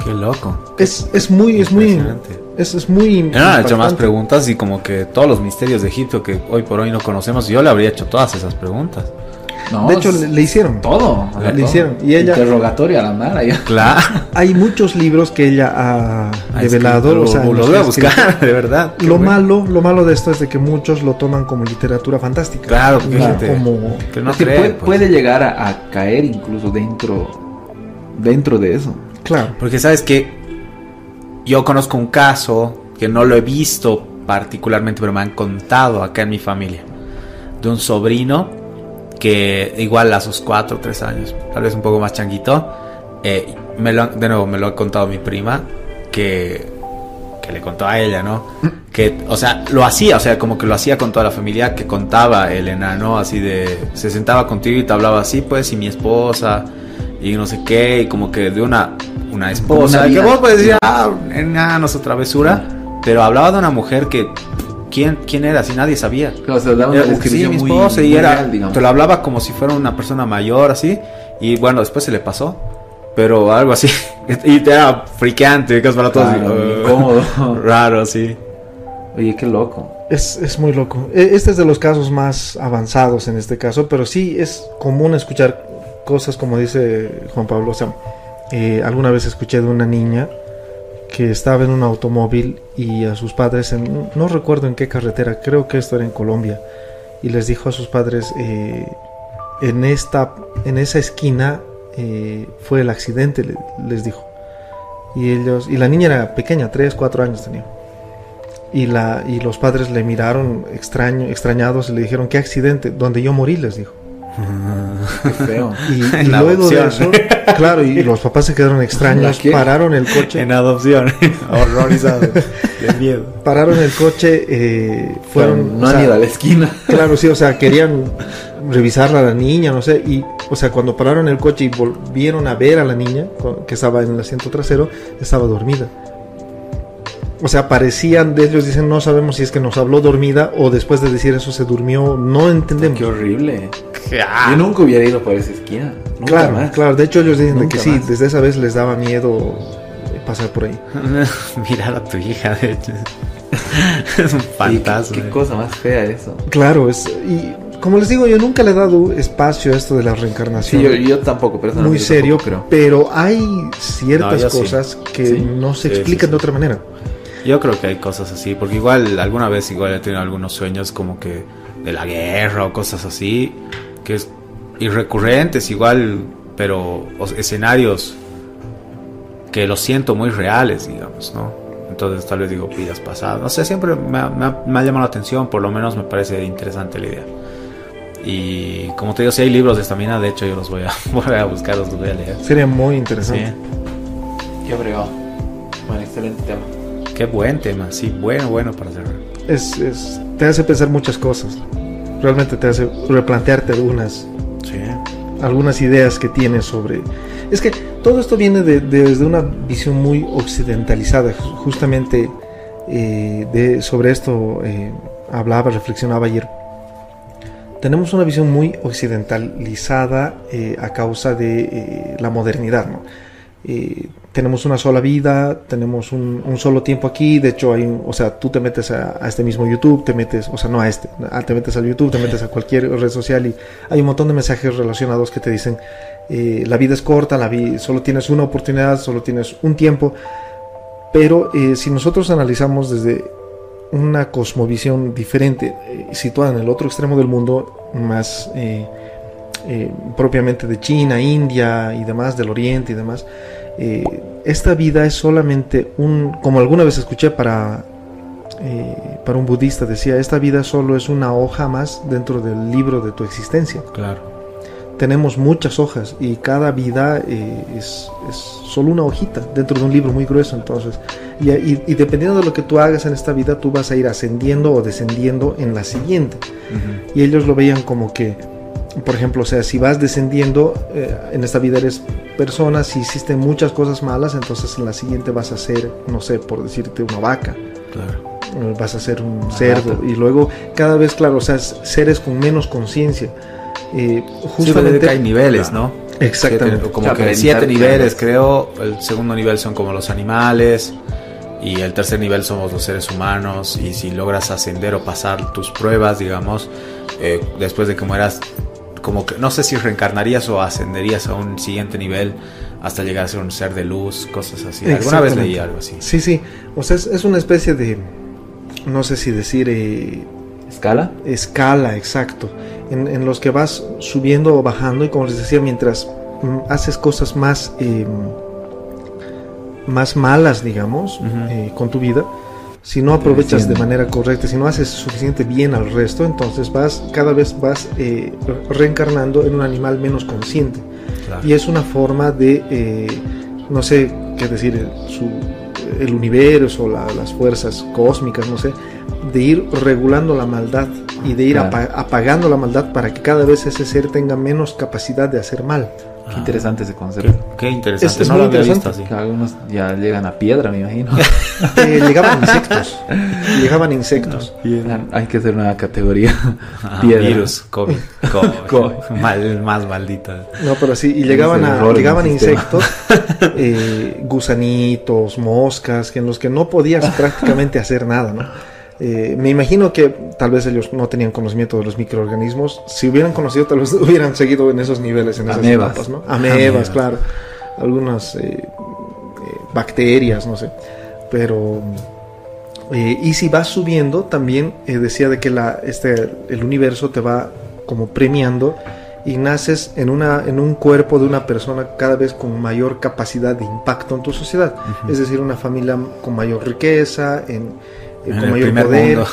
Qué loco. Es, es muy, es muy, es, es muy. Me han hecho más preguntas y como que todos los misterios de Egipto que hoy por hoy no conocemos, yo le habría hecho todas esas preguntas. de hecho, le, hicieron. Todo. Le, hicieron. Y ella. Interrogatorio a la Mara. Claro. *laughs* Hay muchos libros que ella ha revelado. Lo, o sea, lo voy a buscar, *laughs* de verdad. Lo malo, lo malo de esto es de que muchos lo toman como literatura fantástica. Claro, como que no cree, pues. puede, llegar a, caer incluso dentro, dentro de eso. Porque sabes que yo conozco un caso que no lo he visto particularmente, pero me han contado acá en mi familia, de un sobrino que igual a sus 4 o 3 años, tal vez un poco más changuito, eh, me lo, de nuevo me lo ha contado mi prima, que, que le contó a ella, ¿no? Que, o sea, lo hacía, o sea, como que lo hacía con toda la familia, que contaba el enano, así de, se sentaba contigo y te hablaba así, pues, y mi esposa, y no sé qué, y como que de una, una esposa, que vos puedes decir, ah, enanos o travesura, pero hablaba de una mujer que quién, quién era, si nadie sabía. Claro, se daba una descripción mi esposa y era, te lo hablaba como si fuera una persona mayor, así, y bueno, después se le pasó, pero algo así, *laughs* y te era friqueante, que es para todos, incómodo, *laughs* raro, sí. Oye, qué loco. Es, es muy loco. E, este es de los casos más avanzados en este caso, pero sí es común escuchar cosas como dice Juan Pablo. O sea, eh, alguna vez escuché de una niña que estaba en un automóvil y a sus padres, no recuerdo en qué carretera, creo que esto era en Colombia, y les dijo a sus padres, eh, en, esta, en esa esquina eh, fue el accidente, les dijo. Y ellos, y la niña era pequeña, 3, 4 años tenía. Y, la, y los padres le miraron extraño, extrañados y le dijeron, ¿qué accidente? Donde yo morí, les dijo. Qué feo. Y, *laughs* luego de eso, claro, y los papás se quedaron extraños, pararon el coche. En adopción, *laughs* horrorizados, de miedo. Pararon el coche, eh, fueron. no han ido a la esquina. Claro, sí, o sea, *laughs* querían revisarla a la niña, no sé, y, o sea, cuando pararon el coche y volvieron a ver a la niña, que estaba en el asiento trasero, estaba dormida. O sea, parecían de ellos, dicen, no sabemos si es que nos habló dormida o después de decir eso se durmió, no entendemos. Qué horrible. Yo nunca hubiera ido por esa esquina. claro, claro. De hecho, ellos dicen que sí, desde esa vez les daba miedo pasar por ahí. *laughs* Mirar a tu hija, de hecho. *laughs* es un fantasma. Qué, cosa más fea eso. Claro, es. Y como les digo, yo nunca le he dado espacio a esto de la reencarnación. Sí, yo, tampoco, pero Muy serio, pero... pero hay ciertas cosas que no se explican de otra manera. Yo creo que hay cosas así, porque igual alguna vez igual he tenido algunos sueños como que de la guerra o cosas así, que es irrecurrentes igual, pero escenarios que los siento muy reales, digamos, ¿no? Entonces tal vez digo vidas pasadas. No sé, siempre me ha, llamado la atención, por lo menos me parece interesante la idea. Y como te digo, si hay libros de esta mina, de hecho yo los voy a, *laughs* voy a buscar, los voy a leer. Sería muy interesante. Qué bregado. Bueno, excelente tema. Qué buen tema, sí, bueno, bueno para cerrar. Es, es, te hace pensar muchas cosas. Realmente te hace replantearte algunas, algunas ideas que tienes sobre... Es que todo esto viene de, desde una visión muy occidentalizada. Justamente eh, de, sobre esto eh, hablaba, reflexionaba ayer. Tenemos una visión muy occidentalizada eh, a causa de la modernidad. ¿no? Tenemos una sola vida, tenemos un, solo tiempo aquí, de hecho hay o sea, tú te metes a, este mismo YouTube, te metes, o sea, no a este, te metes al YouTube, te metes a cualquier red social y hay un montón de mensajes relacionados que te dicen, eh, la vida es corta, la vida, solo tienes una oportunidad, solo tienes un tiempo, pero eh, si nosotros analizamos desde una cosmovisión diferente, eh, situada en el otro extremo del mundo, más propiamente de China, India y demás, del Oriente y demás, eh, esta vida es solamente un, como alguna vez escuché para, eh, para un budista, decía, esta vida solo es una hoja más dentro del libro de tu existencia. Claro. Tenemos muchas hojas y cada vida eh, es, es, solo una hojita dentro de un libro muy grueso. Entonces, y, y, dependiendo de lo que tú hagas en esta vida, tú vas a ir ascendiendo o descendiendo en la siguiente. Y ellos lo veían como que por ejemplo, o sea, si vas descendiendo eh, en esta vida eres persona, si hiciste muchas cosas malas, entonces en la siguiente vas a ser, no sé, por decirte, una vaca. Claro. Eh, vas a ser un cerdo. Y luego, cada vez, claro, o sea, seres con menos conciencia. Eh, justamente. hay niveles, ¿no? Exactamente. como que siete niveles, creo. El segundo nivel son como los animales. Y el tercer nivel somos los seres humanos. Y si logras ascender o pasar tus pruebas, digamos, eh, después de que mueras, como que no sé si reencarnarías o ascenderías a un siguiente nivel hasta llegar a ser un ser de luz, cosas así. Alguna vez leí algo así. Sí, sí. O sea, es, una especie de, no sé si decir... Eh, ¿Escala? Escala, exacto. En, en, los que vas subiendo o bajando y como les decía, mientras mm, haces cosas más... Eh, más malas, digamos, eh, con tu vida, si no aprovechas de manera correcta, si no haces suficiente bien al resto, entonces vas cada vez vas eh, reencarnando en un animal menos consciente. Y es una forma de, eh, no sé qué decir, su, el universo, las fuerzas cósmicas, no sé, de ir regulando la maldad y de ir apagando la maldad para que cada vez ese ser tenga menos capacidad de hacer mal. Qué ah. interesante ese concepto. Qué, interesante. no lo había visto así. Algunos ya llegan a piedra, me imagino. *laughs* Eh, llegaban insectos. *laughs* llegaban insectos. Hay que hacer una categoría. Ah, *laughs* piedra. Virus, COVID. Mal, más maldita. No, pero sí. Y llegaban, a, llegaban insectos, eh, gusanitos, moscas, en los que no podías prácticamente hacer nada, ¿no? Eh, me imagino que tal vez ellos no tenían conocimiento de los microorganismos. Si hubieran conocido, tal vez *laughs* hubieran seguido en esos niveles, en esas Amebas. etapas, ¿no? Amebas, claro. Algunas eh, eh, bacterias, no sé. Pero. y si vas subiendo, también decía de que la, este, el universo te va como premiando y naces en, una, en un cuerpo de una persona cada vez con mayor capacidad de impacto en tu sociedad. Es decir, una familia con mayor riqueza, en, *laughs* en el primer Mundo.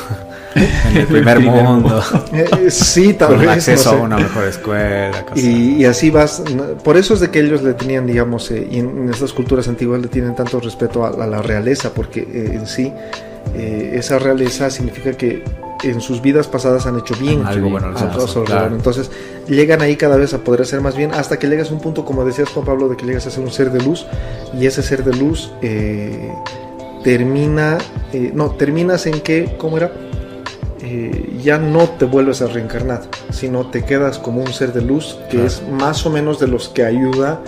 en el primer mundo. Eh, *laughs* sí, tal Con acceso a una mejor escuela. Y, así vas. Por eso es de que ellos le tenían, digamos, eh, y en, estas culturas antiguas le tienen tanto respeto a, la realeza, porque eh, en sí esa realeza significa que en sus vidas pasadas han hecho bien. Algo bueno, Entonces llegan ahí cada vez a poder hacer más bien hasta que llegas a un punto, como decías Juan Pablo, de que llegas a ser un ser de luz y ese ser de luz termina, eh, no, terminas en que, ¿cómo era? Eh, ya no te vuelves a reencarnar, sino te quedas como un ser de luz que es más o menos de los que ayuda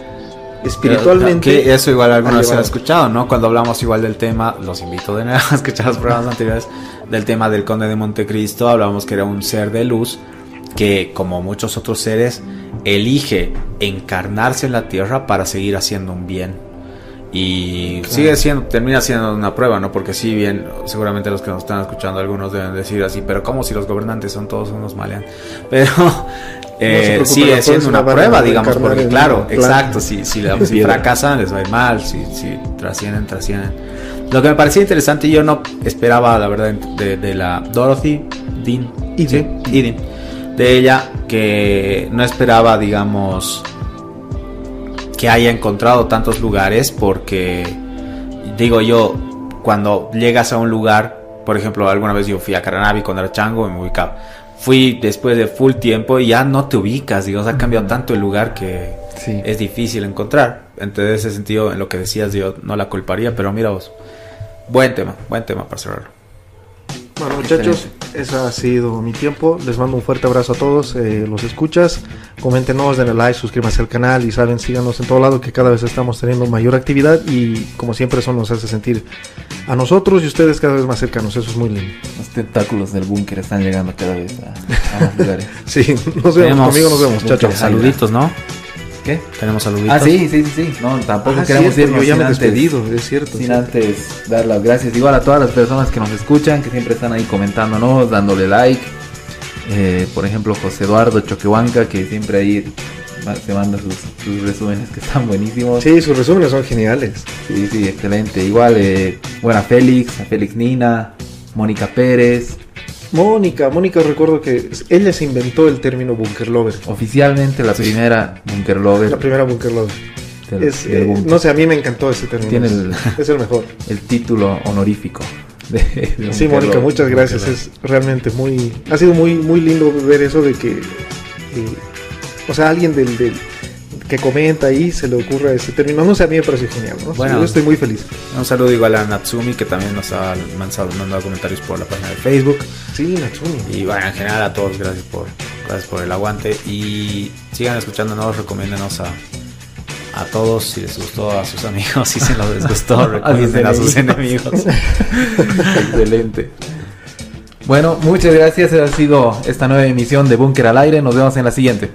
espiritualmente. Que eso igual alguna vez se ha escuchado, ¿no? Cuando hablamos igual del tema, los invito de nuevo *laughs* a escuchar los programas anteriores del tema del conde de Montecristo, hablábamos que era un ser de luz que como muchos otros seres elige encarnarse en la tierra para seguir haciendo un bien y sigue siendo, termina siendo una prueba, ¿no? Porque si bien, seguramente los que nos están escuchando, algunos deben decir así, pero como si los gobernantes son todos unos malean? *laughs* Pero eh, sigue siendo una prueba, digamos, porque claro, exacto, si, si, *laughs* fracasan les va a ir mal, si, si trascienden, trascienden. Lo que me parecía interesante, yo no esperaba, la verdad, de, la Dorothy Dean, de ella, que no esperaba, digamos, que haya encontrado tantos lugares porque digo yo, cuando llegas a un lugar, por ejemplo, alguna vez yo fui a Caranavi cuando era chango y me ubicaba. Fui después de full tiempo y ya no te ubicas, digo, ha cambiado tanto el lugar que es difícil encontrar. Entonces, en ese sentido, en lo que decías, yo no la culparía, pero mira vos, buen tema, buen tema para cerrarlo. Bueno, muchachos, ese ha sido mi tiempo. Les mando un fuerte abrazo a todos. Eh, los escuchas, coméntenos, denle like, suscríbanse al canal y saben, síganos en todo lado que cada vez estamos teniendo mayor actividad y como siempre eso nos hace sentir a nosotros y ustedes cada vez más cercanos. Eso es muy lindo. Los tentáculos del búnker están llegando cada vez a, más lugares. *laughs* sí, nos vemos, conmigo nos vemos. Chao, Saluditos, ¿no? ¿Qué? Tenemos saluditos. Ah, sí, sí, sí, sí. No, tampoco ah, queremos cierto, Yo ya me he despedido, es cierto. Sin antes dar las gracias igual a todas las personas que nos escuchan, que siempre están ahí comentándonos, dándole like. Eh, por ejemplo, José Eduardo Choquehuanca, que siempre ahí se manda sus, resúmenes que están buenísimos. Sí, sus resúmenes son geniales. Sí, sí, excelente. Igual, eh, bueno, a Félix, a Félix Nina, Mónica Pérez, Mónica, Mónica recuerdo que ella se inventó el término bunker lover. Oficialmente la primera bunker lover. La primera bunker lover. Eh, no sé, a mí me encantó ese término. Tiene el, *laughs* es el mejor. El título honorífico. De, sí, Mónica, muchas gracias. Es realmente muy, ha sido muy, muy lindo ver eso de que, eh, o sea, alguien del, del que comenta y se le ocurra ese término. No sé, a mí me pareció genial. Bueno, yo estoy muy feliz. Un saludo igual a Natsumi, que también nos ha mandado, comentarios por la página de Facebook. Sí, Natsumi. Y bueno, en general a todos, gracias por, gracias por el aguante. Y sigan escuchándonos, recomiéndenos a, a todos si les gustó, a sus amigos, *laughs* si se los desgustó, *laughs* recomienden a sus enemigos. *laughs* Excelente. Bueno, muchas gracias. Ha sido esta nueva emisión de Búnker al Aire. Nos vemos en la siguiente.